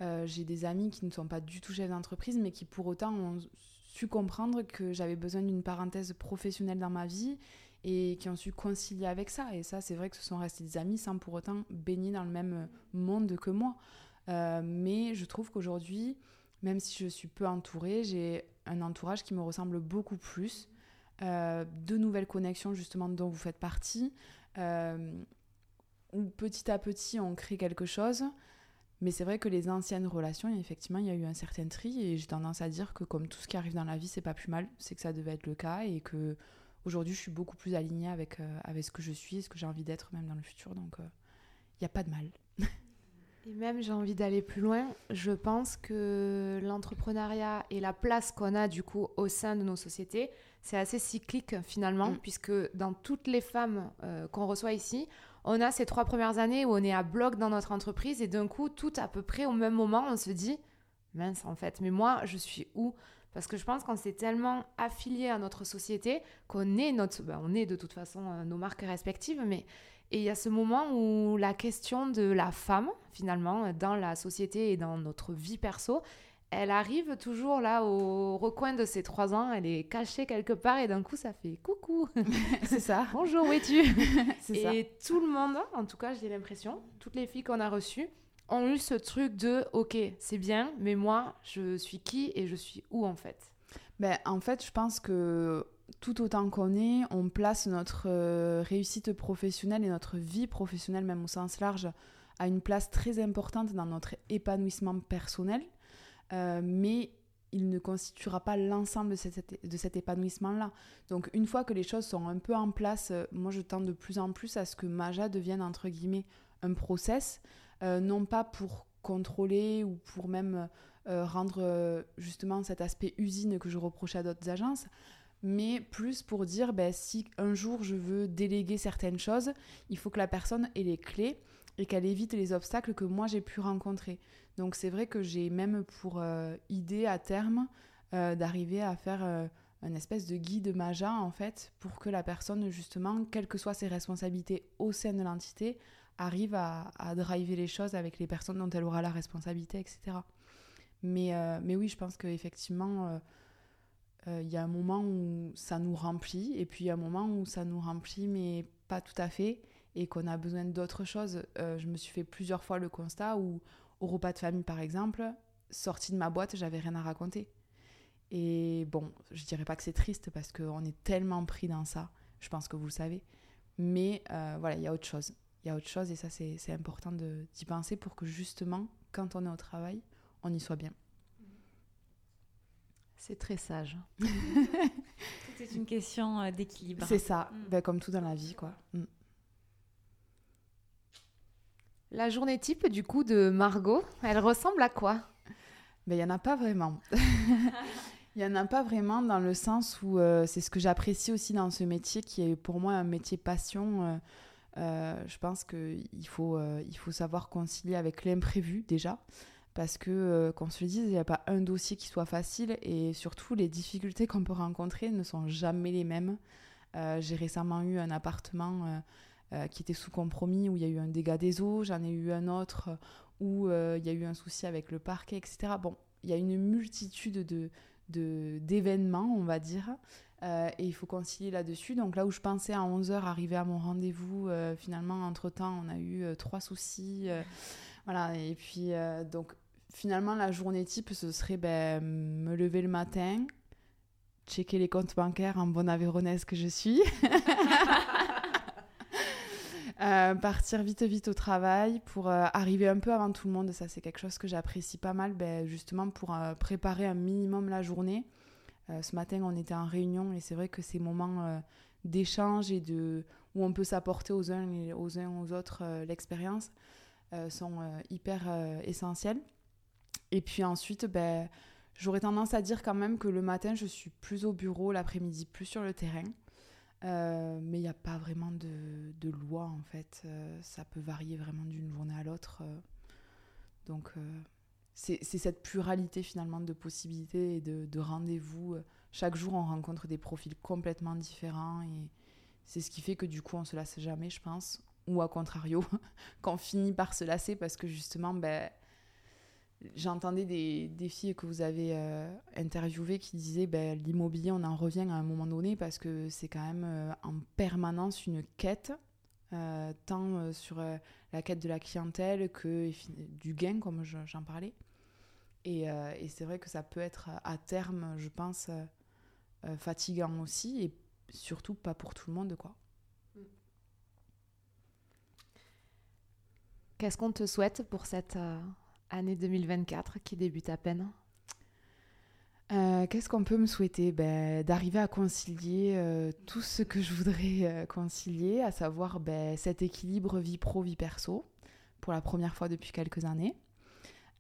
euh, j'ai des amis qui ne sont pas du tout chefs d'entreprise, mais qui pour autant ont su comprendre que j'avais besoin d'une parenthèse professionnelle dans ma vie et qui ont su concilier avec ça. Et ça, c'est vrai que ce sont restés des amis sans pour autant baigner dans le même monde que moi. Euh, mais je trouve qu'aujourd'hui, même si je suis peu entourée, j'ai un entourage qui me ressemble beaucoup plus. Euh, de nouvelles connexions justement dont vous faites partie, où petit à petit on crée quelque chose. Mais c'est vrai que les anciennes relations, effectivement, il y a eu un certain tri et j'ai tendance à dire que comme tout ce qui arrive dans la vie, c'est pas plus mal, c'est que ça devait être le cas et que aujourd'hui je suis beaucoup plus alignée avec, euh, avec ce que je suis et ce que j'ai envie d'être même dans le futur. Donc il n'y a pas de mal. Et même, j'ai envie d'aller plus loin. Je pense que l'entrepreneuriat et la place qu'on a du coup au sein de nos sociétés, c'est assez cyclique finalement, mm. puisque dans toutes les femmes euh, qu'on reçoit ici, on a ces trois premières années où on est à bloc dans notre entreprise et d'un coup, tout à peu près au même moment, on se dit mince en fait, mais moi, je suis où? Parce que je pense qu'on s'est tellement affilié à notre société qu'on est notre, ben, on est de toute façon euh, nos marques respectives, mais et il y a ce moment où la question de la femme, finalement, dans la société et dans notre vie perso, elle arrive toujours là au recoin de ses trois ans, elle est cachée quelque part et d'un coup ça fait coucou. c'est ça. Bonjour, où es-tu? Et tout le monde, en tout cas j'ai l'impression, toutes les filles qu'on a reçues, ont eu ce truc de ok, c'est bien, mais moi je suis qui et je suis où en fait? Ben, En fait, je pense que tout autant qu'on est, on place notre euh, réussite professionnelle et notre vie professionnelle, même au sens large, à une place très importante dans notre épanouissement personnel. Euh, mais il ne constituera pas l'ensemble de, cet épanouissement-là. Donc une fois que les choses sont un peu en place, euh, moi je tends de plus en plus à ce que Maja devienne entre guillemets un process, non pas pour contrôler ou pour même rendre justement cet aspect usine que je reproche à d'autres agences, mais plus pour dire ben, si un jour je veux déléguer certaines choses, il faut que la personne ait les clés et qu'elle évite les obstacles que moi j'ai pu rencontrer. Donc c'est vrai que j'ai même pour euh, idée à terme euh, d'arriver à faire euh, un espèce de guide Maja en fait pour que la personne justement, quelles que soient ses responsabilités au sein de l'entité, arrive à, driver les choses avec les personnes dont elle aura la responsabilité, etc. Mais, mais oui, je pense qu'effectivement, il y a un moment où ça nous remplit et puis il y a un moment où ça nous remplit mais pas tout à fait et qu'on a besoin d'autres choses. je me suis fait plusieurs fois le constat où au repas de famille, par exemple, sortie de ma boîte, j'avais rien à raconter. Et bon, je dirais pas que c'est triste parce qu'on est tellement pris dans ça, je pense que vous le savez. Mais euh, voilà, il y a autre chose. Il y a autre chose et ça, c'est important d'y penser pour que justement, quand on est au travail, on y soit bien. C'est très sage. C'est une question euh, d'équilibre. C'est ça, mm. ben, comme tout dans la vie, quoi. Mm. La journée type du coup de Margot, elle ressemble à quoi? Ben, Il n'y en a pas vraiment. Il n'y en a pas vraiment dans le sens où euh, c'est ce que j'apprécie aussi dans ce métier qui est pour moi un métier passion. Euh, euh, je pense qu'il faut, il faut savoir concilier avec l'imprévu déjà. Parce que, qu'on se le dise, il n'y a pas un dossier qui soit facile et surtout les difficultés qu'on peut rencontrer ne sont jamais les mêmes. J'ai récemment eu un appartement euh, qui était sous compromis, où il y a eu un dégât des eaux. J'en ai eu un autre où euh, il y a eu un souci avec le parquet, etc. Bon, il y a une multitude de d'événements, on va dire, euh, et il faut concilier là-dessus. Donc là où je pensais à 11h arriver à mon rendez-vous, finalement, entre-temps, on a eu trois soucis. voilà, et puis, donc, finalement, la journée type, ce serait ben, me lever le matin, checker les comptes bancaires en bonne avéronaise que je suis. Euh, partir vite vite au travail pour euh, arriver un peu avant tout le monde. Ça, c'est quelque chose que j'apprécie pas mal, ben, justement pour euh, préparer un minimum la journée. ce matin, on était en réunion et c'est vrai que ces moments d'échange et de où on peut s'apporter aux uns et aux uns aux autres l'expérience sont hyper essentiels. Et puis ensuite, ben, j'aurais tendance à dire quand même que le matin, je suis plus au bureau, l'après-midi plus sur le terrain. Euh, mais il n'y a pas vraiment de, de, loi en fait. Euh, ça peut varier vraiment d'une journée à l'autre. Euh. donc c'est cette pluralité finalement de possibilités et de, de rendez-vous. Chaque jour on rencontre des profils complètement différents et c'est ce qui fait que du coup on se lasse jamais je pense. Ou à contrario, qu'on finit par se lasser parce que justement ben, J'entendais des, filles que vous avez euh, interviewées qui disaient ben, l'immobilier, on en revient à un moment donné parce que c'est quand même euh, en permanence une quête, euh, tant sur la quête de la clientèle que du gain, comme j'en parlais. Et, et c'est vrai que ça peut être à terme, je pense, fatigant aussi et surtout pas pour tout le monde. quoi. Qu'est-ce qu'on te souhaite pour cette année 2024 qui débute à peine euh, Qu'est-ce qu'on peut me souhaiter? Ben, D'arriver à concilier euh, tout ce que je voudrais euh, concilier, à savoir ben, cet équilibre vie pro-vie perso, pour la première fois depuis quelques années.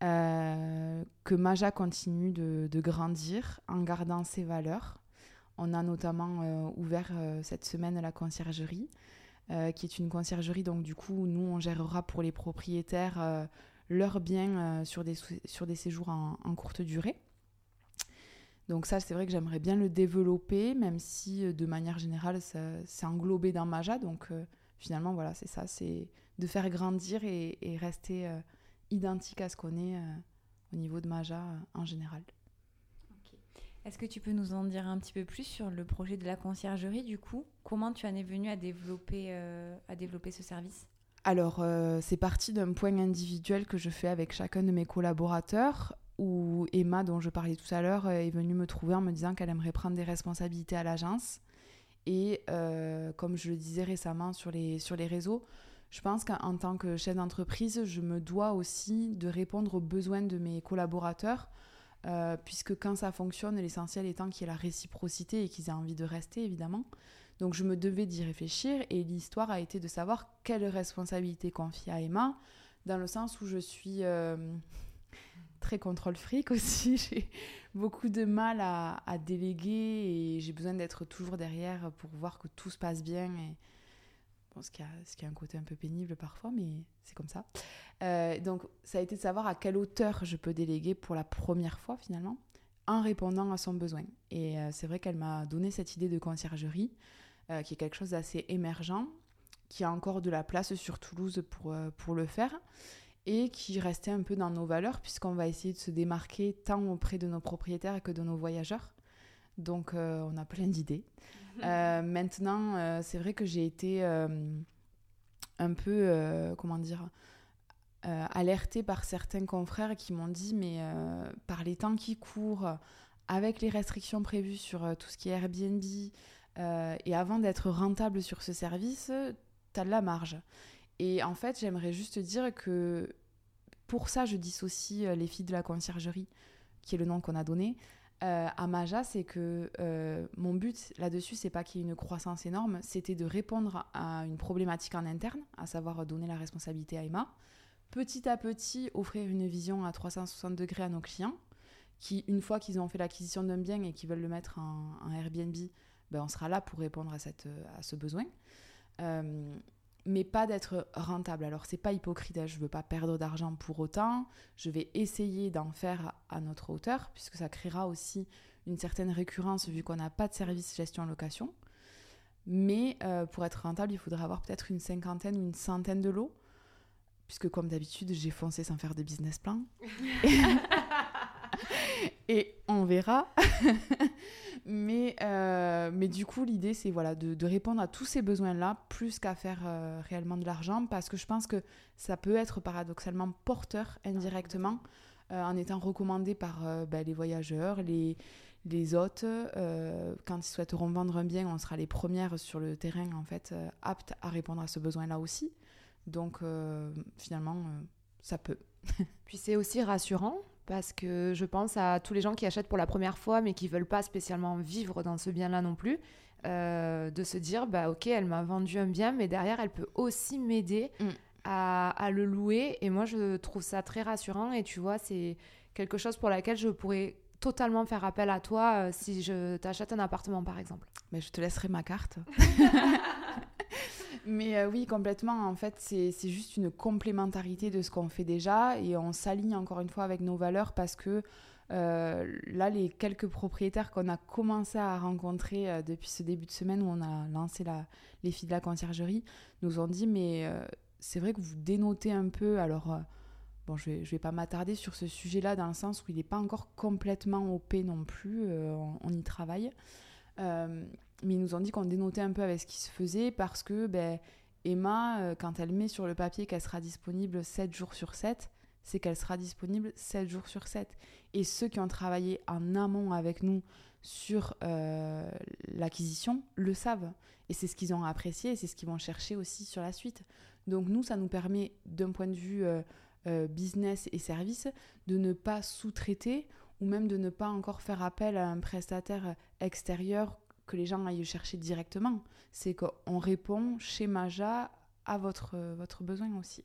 que Maja continue de, de, grandir en gardant ses valeurs. On a notamment ouvert cette semaine la conciergerie, qui est une conciergerie, donc du coup, nous, on gérera pour les propriétaires leurs biens euh, sur, des, sur des séjours en, courte durée. Donc ça, c'est vrai que j'aimerais bien le développer, même si euh, de manière générale, c'est englobé dans Maja. Donc euh, finalement, voilà, c'est ça, c'est de faire grandir et, rester identique à ce qu'on est au niveau de Maja en général. Est-ce que tu peux nous en dire un petit peu plus sur le projet de la conciergerie du coup? Comment tu en es venu à développer, à développer ce service? Alors, euh, c'est parti d'un point individuel que je fais avec chacun de mes collaborateurs, où Emma, dont je parlais tout à l'heure, est venue me trouver en me disant qu'elle aimerait prendre des responsabilités à l'agence. Et euh, comme je le disais récemment sur les, réseaux, je pense qu'en tant que chef d'entreprise, je me dois aussi de répondre aux besoins de mes collaborateurs, euh, puisque quand ça fonctionne, l'essentiel étant qu'il y ait la réciprocité et qu'ils aient envie de rester, évidemment. Donc je me devais d'y réfléchir et l'histoire a été de savoir quelle responsabilité confier à Emma, dans le sens où je suis euh, très contrôle fric aussi. J'ai beaucoup de mal à, déléguer et j'ai besoin d'être toujours derrière pour voir que tout se passe bien. Et... Bon, ce, qui a, ce qui a un côté un peu pénible parfois, mais c'est comme ça. Euh, donc, ça a été de savoir à quelle hauteur je peux déléguer pour la première fois finalement, en répondant à son besoin. Et euh, c'est vrai qu'elle m'a donné cette idée de conciergerie, euh, qui est quelque chose d'assez émergent, qui a encore de la place sur Toulouse pour, pour le faire et qui restait un peu dans nos valeurs puisqu'on va essayer de se démarquer tant auprès de nos propriétaires que de nos voyageurs. Donc euh, on a plein d'idées. Euh, maintenant, euh, c'est vrai que j'ai été un peu, comment dire, alertée par certains confrères qui m'ont dit, mais par les temps qui courent, avec les restrictions prévues sur tout ce qui est Airbnb, et avant d'être rentable sur ce service, tu as de la marge. Et en fait, j'aimerais juste dire que pour ça, je dissocie euh, les filles de la conciergerie, qui est le nom qu'on a donné. Euh, à Maja, c'est que euh, mon but là-dessus, c'est pas qu'il y ait une croissance énorme, c'était de répondre à une problématique en interne, à savoir donner la responsabilité à Emma. Petit à petit, offrir une vision à 360 degrés à nos clients, qui, une fois qu'ils ont fait l'acquisition d'un bien et qu'ils veulent le mettre en, Airbnb, ben, on sera là pour répondre à, ce besoin mais pas d'être rentable. Alors c'est pas hypocrite, hein, je veux pas perdre d'argent pour autant, je vais essayer d'en faire à notre hauteur, puisque ça créera aussi une certaine récurrence vu qu'on n'a pas de service gestion-location. Mais euh, pour être rentable, il faudra avoir peut-être une cinquantaine ou une centaine de lots, puisque comme d'habitude, j'ai foncé sans faire de business plan. Et on verra. mais, euh, mais du coup, l'idée, c'est voilà, de, répondre à tous ces besoins-là, plus qu'à faire euh, réellement de l'argent, parce que je pense que ça peut être paradoxalement porteur indirectement, euh, en étant recommandé par ben, les voyageurs, les, les hôtes. quand ils souhaiteront vendre un bien, on sera les premières sur le terrain, en fait, aptes à répondre à ce besoin-là aussi. Donc, finalement, ça peut. Puis c'est aussi rassurant parce que je pense à tous les gens qui achètent pour la première fois mais qui veulent pas spécialement vivre dans ce bien-là non plus, euh, de se dire bah ok elle m'a vendu un bien mais derrière elle peut aussi m'aider mm. à, le louer et moi je trouve ça très rassurant et tu vois c'est quelque chose pour laquelle je pourrais totalement faire appel à toi euh, si je t'achète un appartement par exemple. Mais je te laisserai ma carte. Mais euh, oui, complètement. En fait, c'est juste une complémentarité de ce qu'on fait déjà et on s'aligne encore une fois avec nos valeurs parce que euh, là, les quelques propriétaires qu'on a commencé à rencontrer euh, depuis ce début de semaine où on a lancé la, les filles de la conciergerie nous ont dit mais c'est vrai que vous dénotez un peu. Alors, bon, je vais, vais pas m'attarder sur ce sujet-là dans le sens où il n'est pas encore complètement OP non plus. On, y travaille mais ils nous ont dit qu'on dénotait un peu avec ce qui se faisait parce que ben, Emma, euh, quand elle met sur le papier qu'elle sera disponible 7 jours sur 7, c'est qu'elle sera disponible 7 jours sur 7. Et ceux qui ont travaillé en amont avec nous sur euh, l'acquisition le savent. Et c'est ce qu'ils ont apprécié et c'est ce qu'ils vont chercher aussi sur la suite. Donc nous, ça nous permet, d'un point de vue euh, business et service, de ne pas sous-traiter ou même de ne pas encore faire appel à un prestataire extérieur que les gens aillent chercher directement. C'est qu'on répond chez Maja à votre, votre besoin aussi.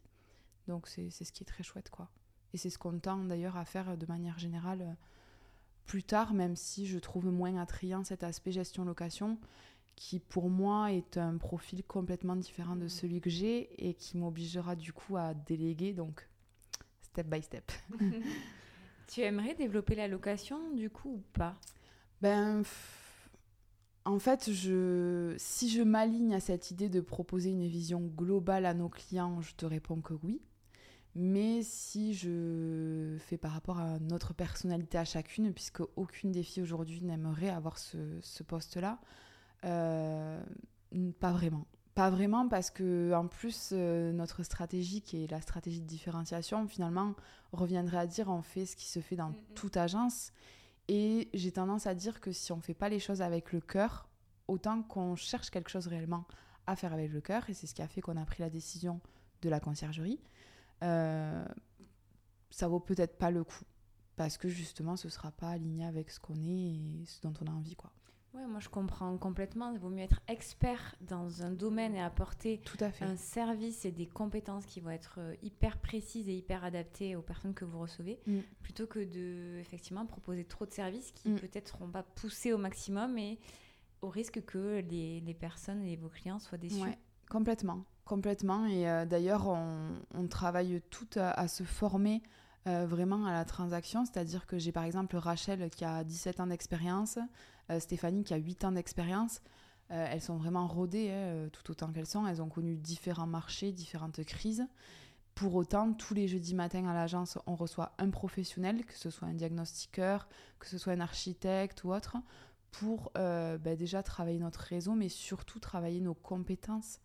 Donc c'est ce qui est très chouette, quoi. Et c'est ce qu'on tend d'ailleurs à faire de manière générale euh, plus tard, même si je trouve moins attrayant cet aspect gestion-location, qui pour moi est un profil complètement différent de celui que j'ai et qui m'obligera du coup à déléguer, donc step by step. tu aimerais développer la location du coup ou pas? Ben en fait, je, si je m'aligne à cette idée de proposer une vision globale à nos clients, je te réponds que oui. Mais si je fais par rapport à notre personnalité à chacune, puisque aucune des filles aujourd'hui n'aimerait avoir ce, poste-là, euh, pas vraiment. Pas vraiment parce que en plus euh, notre stratégie qui est la stratégie de différenciation finalement reviendrait à dire on fait ce qui se fait dans toute agence et j'ai tendance à dire que si on ne fait pas les choses avec le cœur, autant qu'on cherche quelque chose réellement à faire avec le cœur, et c'est ce qui a fait qu'on a pris la décision de la conciergerie, euh, ça vaut peut-être pas le coup. Parce que justement, ce sera pas aligné avec ce qu'on est et ce dont on a envie. quoi. Ouais, moi je comprends complètement. Il vaut mieux être expert dans un domaine et apporter Tout à fait. un service et des compétences qui vont être euh, hyper précises et hyper adaptées aux personnes que vous recevez, Mm. plutôt que de effectivement proposer trop de services qui Mm. peut-être seront pas poussés au maximum et au risque que les, les personnes et vos clients soient déçus. Ouais, complètement, complètement. Et euh, d'ailleurs, on, on travaille toutes à, à se former euh, vraiment à la transaction. C'est-à-dire que j'ai par exemple Rachel qui a 17 ans d'expérience, Stéphanie qui a 8 ans d'expérience. Euh, elles sont vraiment rodées, hein, euh, tout autant qu'elles sont. Elles ont connu différents marchés, différentes crises. Pour autant, tous les jeudis matins à l'agence, on reçoit un professionnel, que ce soit un diagnostiqueur, que ce soit un architecte ou autre, pour euh, bah, déjà travailler notre réseau, mais surtout travailler nos compétences.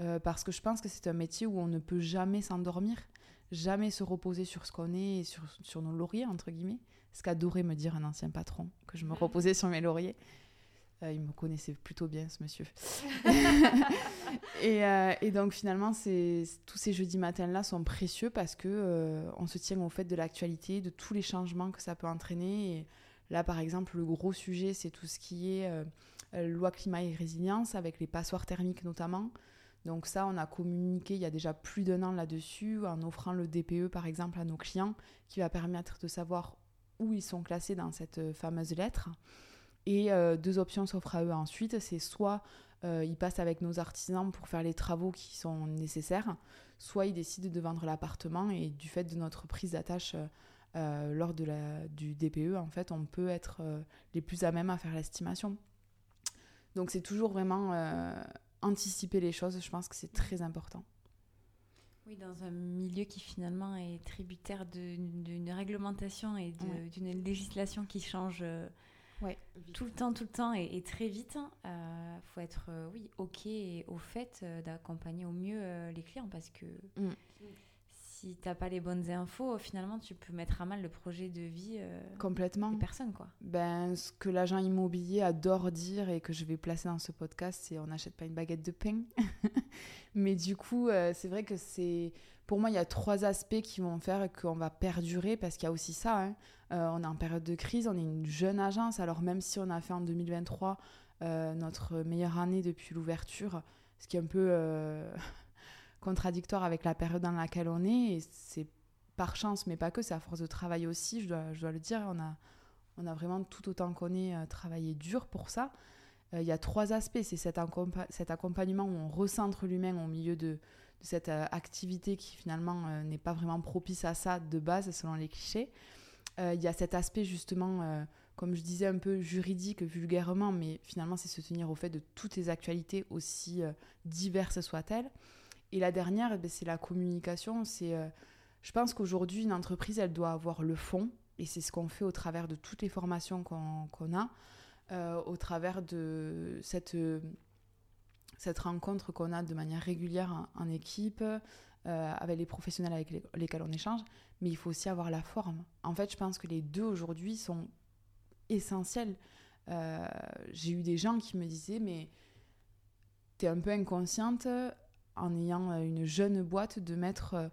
Euh, parce que je pense que c'est un métier où on ne peut jamais s'endormir, jamais se reposer sur ce qu'on est et sur, sur nos lauriers, entre guillemets. Ce qu'adorait me dire un ancien patron, que je me reposais sur mes lauriers. Euh, il me connaissait plutôt bien, ce monsieur. et, euh, et donc finalement, c'est- tous ces jeudis matins-là sont précieux parce que euh, on se tient au fait de l'actualité, de tous les changements que ça peut entraîner. Et là, par exemple, le gros sujet, c'est tout ce qui est loi climat et résilience, avec les passoires thermiques notamment. Donc ça, on a communiqué il y a déjà plus d'un an là-dessus, en offrant le DPE, par exemple, à nos clients, qui va permettre de savoir où ils sont classés dans cette euh, fameuse lettre. Et euh, deux options s'offrent à eux ensuite, c'est soit euh, ils passent avec nos artisans pour faire les travaux qui sont nécessaires, soit ils décident de vendre l'appartement et du fait de notre prise d'attache lors de la, du DPE, en fait, on peut être les plus à même à faire l'estimation. Donc c'est toujours vraiment anticiper les choses, je pense que c'est très important. Oui, dans un milieu qui finalement est tributaire d'une réglementation et Ouais. d'une législation qui change euh, Ouais. tout le temps, tout le temps et, et très vite. Il faut être, euh, oui, ok et au fait euh, d'accompagner au mieux euh, les clients parce que Mm. Si t'as pas les bonnes infos, finalement, tu peux mettre à mal le projet de vie euh, Complètement. des personnes, quoi. Ben, ce que l'agent immobilier adore dire et que je vais placer dans ce podcast, c'est on n'achète pas une baguette de pain. Mais du coup, euh, c'est vrai que c'est. Pour moi, il y a trois aspects qui vont faire qu'on va perdurer parce qu'il y a aussi ça. hein. Euh, on est en période de crise, on est une jeune agence. Alors, même si on a fait en 2023 euh, notre meilleure année depuis l'ouverture, ce qui est un peu contradictoire avec la période dans laquelle on est, et c'est par chance, mais pas que, c'est à force de travail aussi, je dois, le dire. On a, vraiment tout autant qu'on est euh, travaillé dur pour ça. Euh, Il y a trois aspects. C'est cet, accompa- cet accompagnement où on recentre l'humain au milieu de, cette euh, activité qui finalement n'est pas vraiment propice à ça de base selon les clichés. Il y a cet aspect justement, comme je disais, un peu juridique vulgairement, mais finalement c'est se tenir au fait de toutes les actualités aussi diverses soient-elles. Et la dernière, ben, c'est la communication. C'est, euh, je pense qu'aujourd'hui, une entreprise, elle doit avoir le fond, et c'est ce qu'on fait au travers de toutes les formations qu'on a, euh, au travers de cette, euh, cette rencontre qu'on a de manière régulière en, équipe, avec les professionnels avec les- lesquels on échange, mais il faut aussi avoir la forme. En fait, je pense que les deux aujourd'hui sont essentiels. J'ai eu des gens qui me disaient, mais t'es un peu inconsciente en ayant euh, une jeune boîte de mettre euh,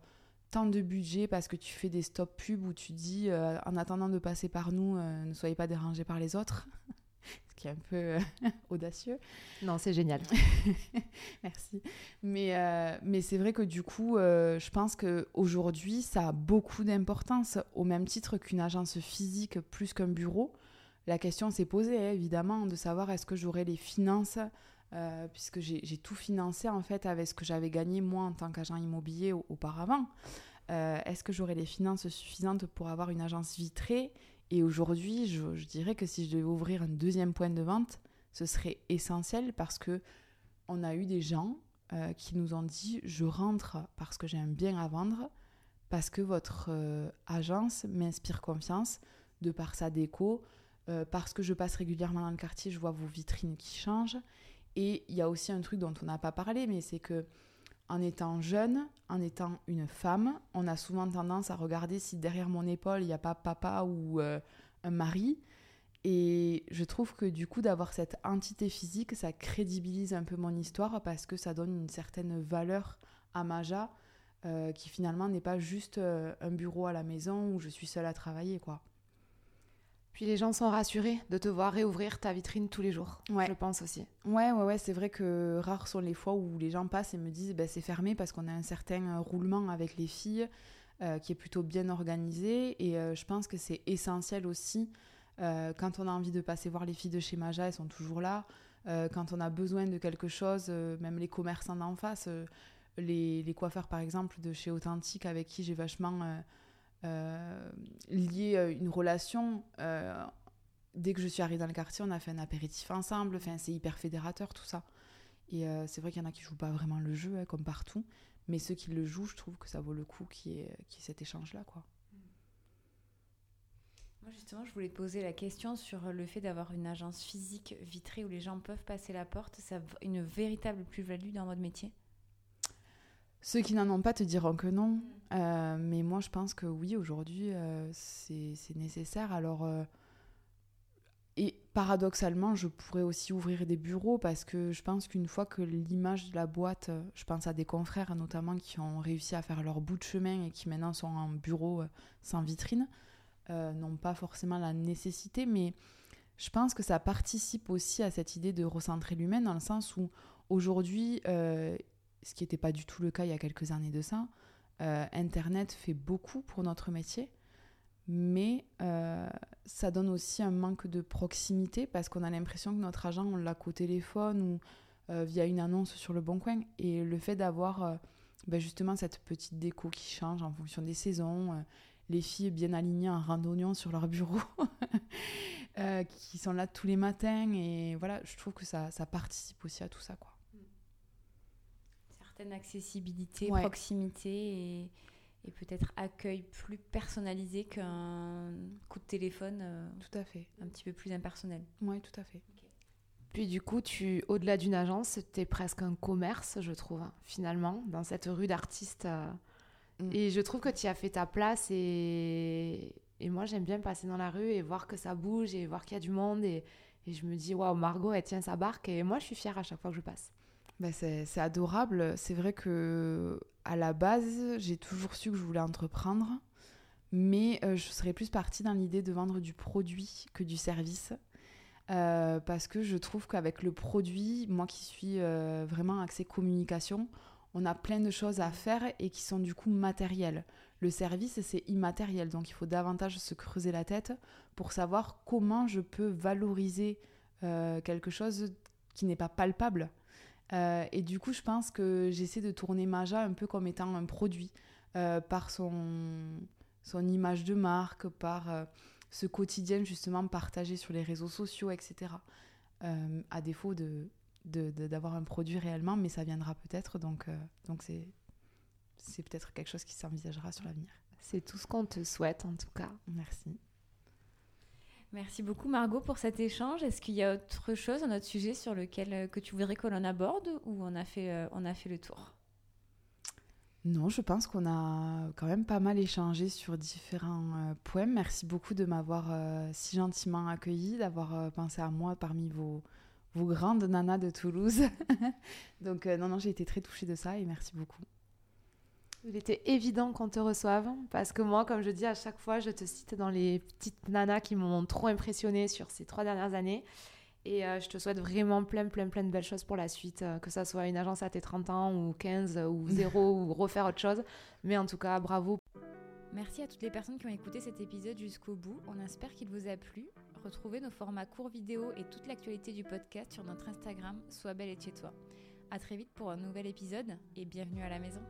tant de budget parce que tu fais des stop pubs où tu dis euh, en attendant de passer par nous, euh, ne soyez pas dérangés par les autres. Ce qui est un peu euh, audacieux. Non, c'est génial. Merci. Mais, mais c'est vrai que du coup, je pense qu'aujourd'hui, ça a beaucoup d'importance, au même titre qu'une agence physique plus qu'un bureau. La question s'est posée, hein, évidemment, de savoir est-ce que j'aurais les finances, euh, puisque j'ai tout financé en fait avec ce que j'avais gagné moi en tant qu'agent immobilier au- auparavant. Euh, est-ce que j'aurais les finances suffisantes pour avoir une agence vitrée? Et aujourd'hui, je, dirais que si je devais ouvrir un deuxième point de vente, ce serait essentiel parce que on a eu des gens euh, qui nous ont dit je rentre parce que j'ai un bien à vendre, parce que votre agence m'inspire confiance de par sa déco, parce que je passe régulièrement dans le quartier, je vois vos vitrines qui changent. Et il y a aussi un truc dont on n'a pas parlé, mais c'est que en étant jeune, en étant une femme, on a souvent tendance à regarder si derrière mon épaule il n'y a pas papa ou euh, un mari. Et je trouve que du coup, d'avoir cette entité physique, ça crédibilise un peu mon histoire parce que ça donne une certaine valeur à Maja euh, qui finalement n'est pas juste euh, un bureau à la maison où je suis seule à travailler. quoi. Puis les gens sont rassurés de te voir réouvrir ta vitrine tous les jours. Je pense aussi. Ouais, ouais, ouais. C'est vrai que rares sont les fois où les gens passent et me disent bah, c'est fermé parce qu'on a un certain roulement avec les filles euh, qui est plutôt bien organisé. Et euh, je pense que c'est essentiel aussi euh, quand on a envie de passer voir les filles de chez Maja, elles sont toujours là. quand on a besoin de quelque chose, même les commerçants d'en face, les, les, coiffeurs par exemple de chez Authentique avec qui j'ai vachement euh, lié une relation. Euh, dès que je suis arrivée dans le quartier, on a fait un apéritif ensemble. Enfin, c'est hyper fédérateur tout ça. Et euh, c'est vrai qu'il y en a qui jouent pas vraiment le jeu, hein, comme partout. Mais ceux qui le jouent, je trouve que ça vaut le coup qu'il y, ait, cet échange-là. quoi. Moi, justement, je voulais te poser la question sur le fait d'avoir une agence physique vitrée où les gens peuvent passer la porte. Ça une véritable plus-value dans votre métier? Ceux qui n'en ont pas te diront que non. Euh, mais moi, je pense que oui, aujourd'hui, euh, c'est nécessaire. Alors, euh, et paradoxalement, je pourrais aussi ouvrir des bureaux parce que je pense qu'une fois que l'image de la boîte, je pense à des confrères notamment qui ont réussi à faire leur bout de chemin et qui maintenant sont en bureau sans vitrine, n'ont pas forcément la nécessité, mais je pense que ça participe aussi à cette idée de recentrer l'humain dans le sens où aujourd'hui, ce qui n'était pas du tout le cas il y a quelques années de ça. Euh, Internet fait beaucoup pour notre métier, mais euh, ça donne aussi un manque de proximité parce qu'on a l'impression que notre agent, on l'a qu'au téléphone ou euh, via une annonce sur le Bon Coin. Et le fait d'avoir ben justement cette petite déco qui change en fonction des saisons, les filles bien alignées en randonnion sur leur bureau, qui sont là tous les matins, et voilà, je trouve que ça, ça participe aussi à tout ça. quoi accessibilité, proximité et, et peut-être accueil plus personnalisé qu'un coup de téléphone. Euh, tout à fait. Un petit peu plus impersonnel. Oui, tout à fait. Puis du coup, tu, au-delà d'une agence, tu es presque un commerce, je trouve, hein, finalement, dans cette rue d'artistes. Euh. Mm. Et je trouve que tu as fait ta place et, et moi, j'aime bien passer dans la rue et voir que ça bouge et voir qu'il y a du monde. Et, et je me dis, waouh, Margot, elle tient sa barque et moi, je suis fière à chaque fois que je passe. Ben c'est adorable. C'est vrai que à la base, j'ai toujours su que je voulais entreprendre, mais euh, je serais plus partie dans l'idée de vendre du produit que du service. Euh, parce que je trouve qu'avec le produit, moi qui suis euh, vraiment axée communication, on a plein de choses à faire et qui sont du coup matérielles. Le service, c'est immatériel, donc il faut davantage se creuser la tête pour savoir comment je peux valoriser quelque chose qui n'est pas palpable. Euh, et du coup, je pense que j'essaie de tourner Maja un peu comme étant un produit, euh, par son, son image de marque, par euh, ce quotidien justement partagé sur les réseaux sociaux, etc. à défaut de, d'avoir un produit réellement, mais ça viendra peut-être, donc donc c'est, c'est peut-être quelque chose qui s'envisagera sur l'avenir. C'est tout ce qu'on te souhaite en tout cas. Merci. Merci beaucoup Margot pour cet échange. Est-ce qu'il y a autre chose, un autre sujet sur lequel euh, que tu voudrais que l'on aborde ou on a fait, euh, on a fait le tour? Non, je pense qu'on a quand même pas mal échangé sur différents euh, points. Merci beaucoup de m'avoir si gentiment accueilli, d'avoir pensé à moi parmi vos, vos grandes nanas de Toulouse. Donc non, non, j'ai été très touchée de ça et merci beaucoup. Il était évident qu'on te reçoive parce que moi, comme je dis à chaque fois, je te cite dans les petites nanas qui m'ont trop impressionné sur ces trois dernières années. Et euh, je te souhaite vraiment plein, plein, plein de belles choses pour la suite, euh, que ça soit une agence à tes 30 ans ou 15 ou 0 ou refaire autre chose. Mais en tout cas, bravo. Merci à toutes les personnes qui ont écouté cet épisode jusqu'au bout. On espère qu'il vous a plu. Retrouvez nos formats courts vidéo et toute l'actualité du podcast sur notre Instagram, Sois belle et chez toi. À très vite pour un nouvel épisode et bienvenue à la maison.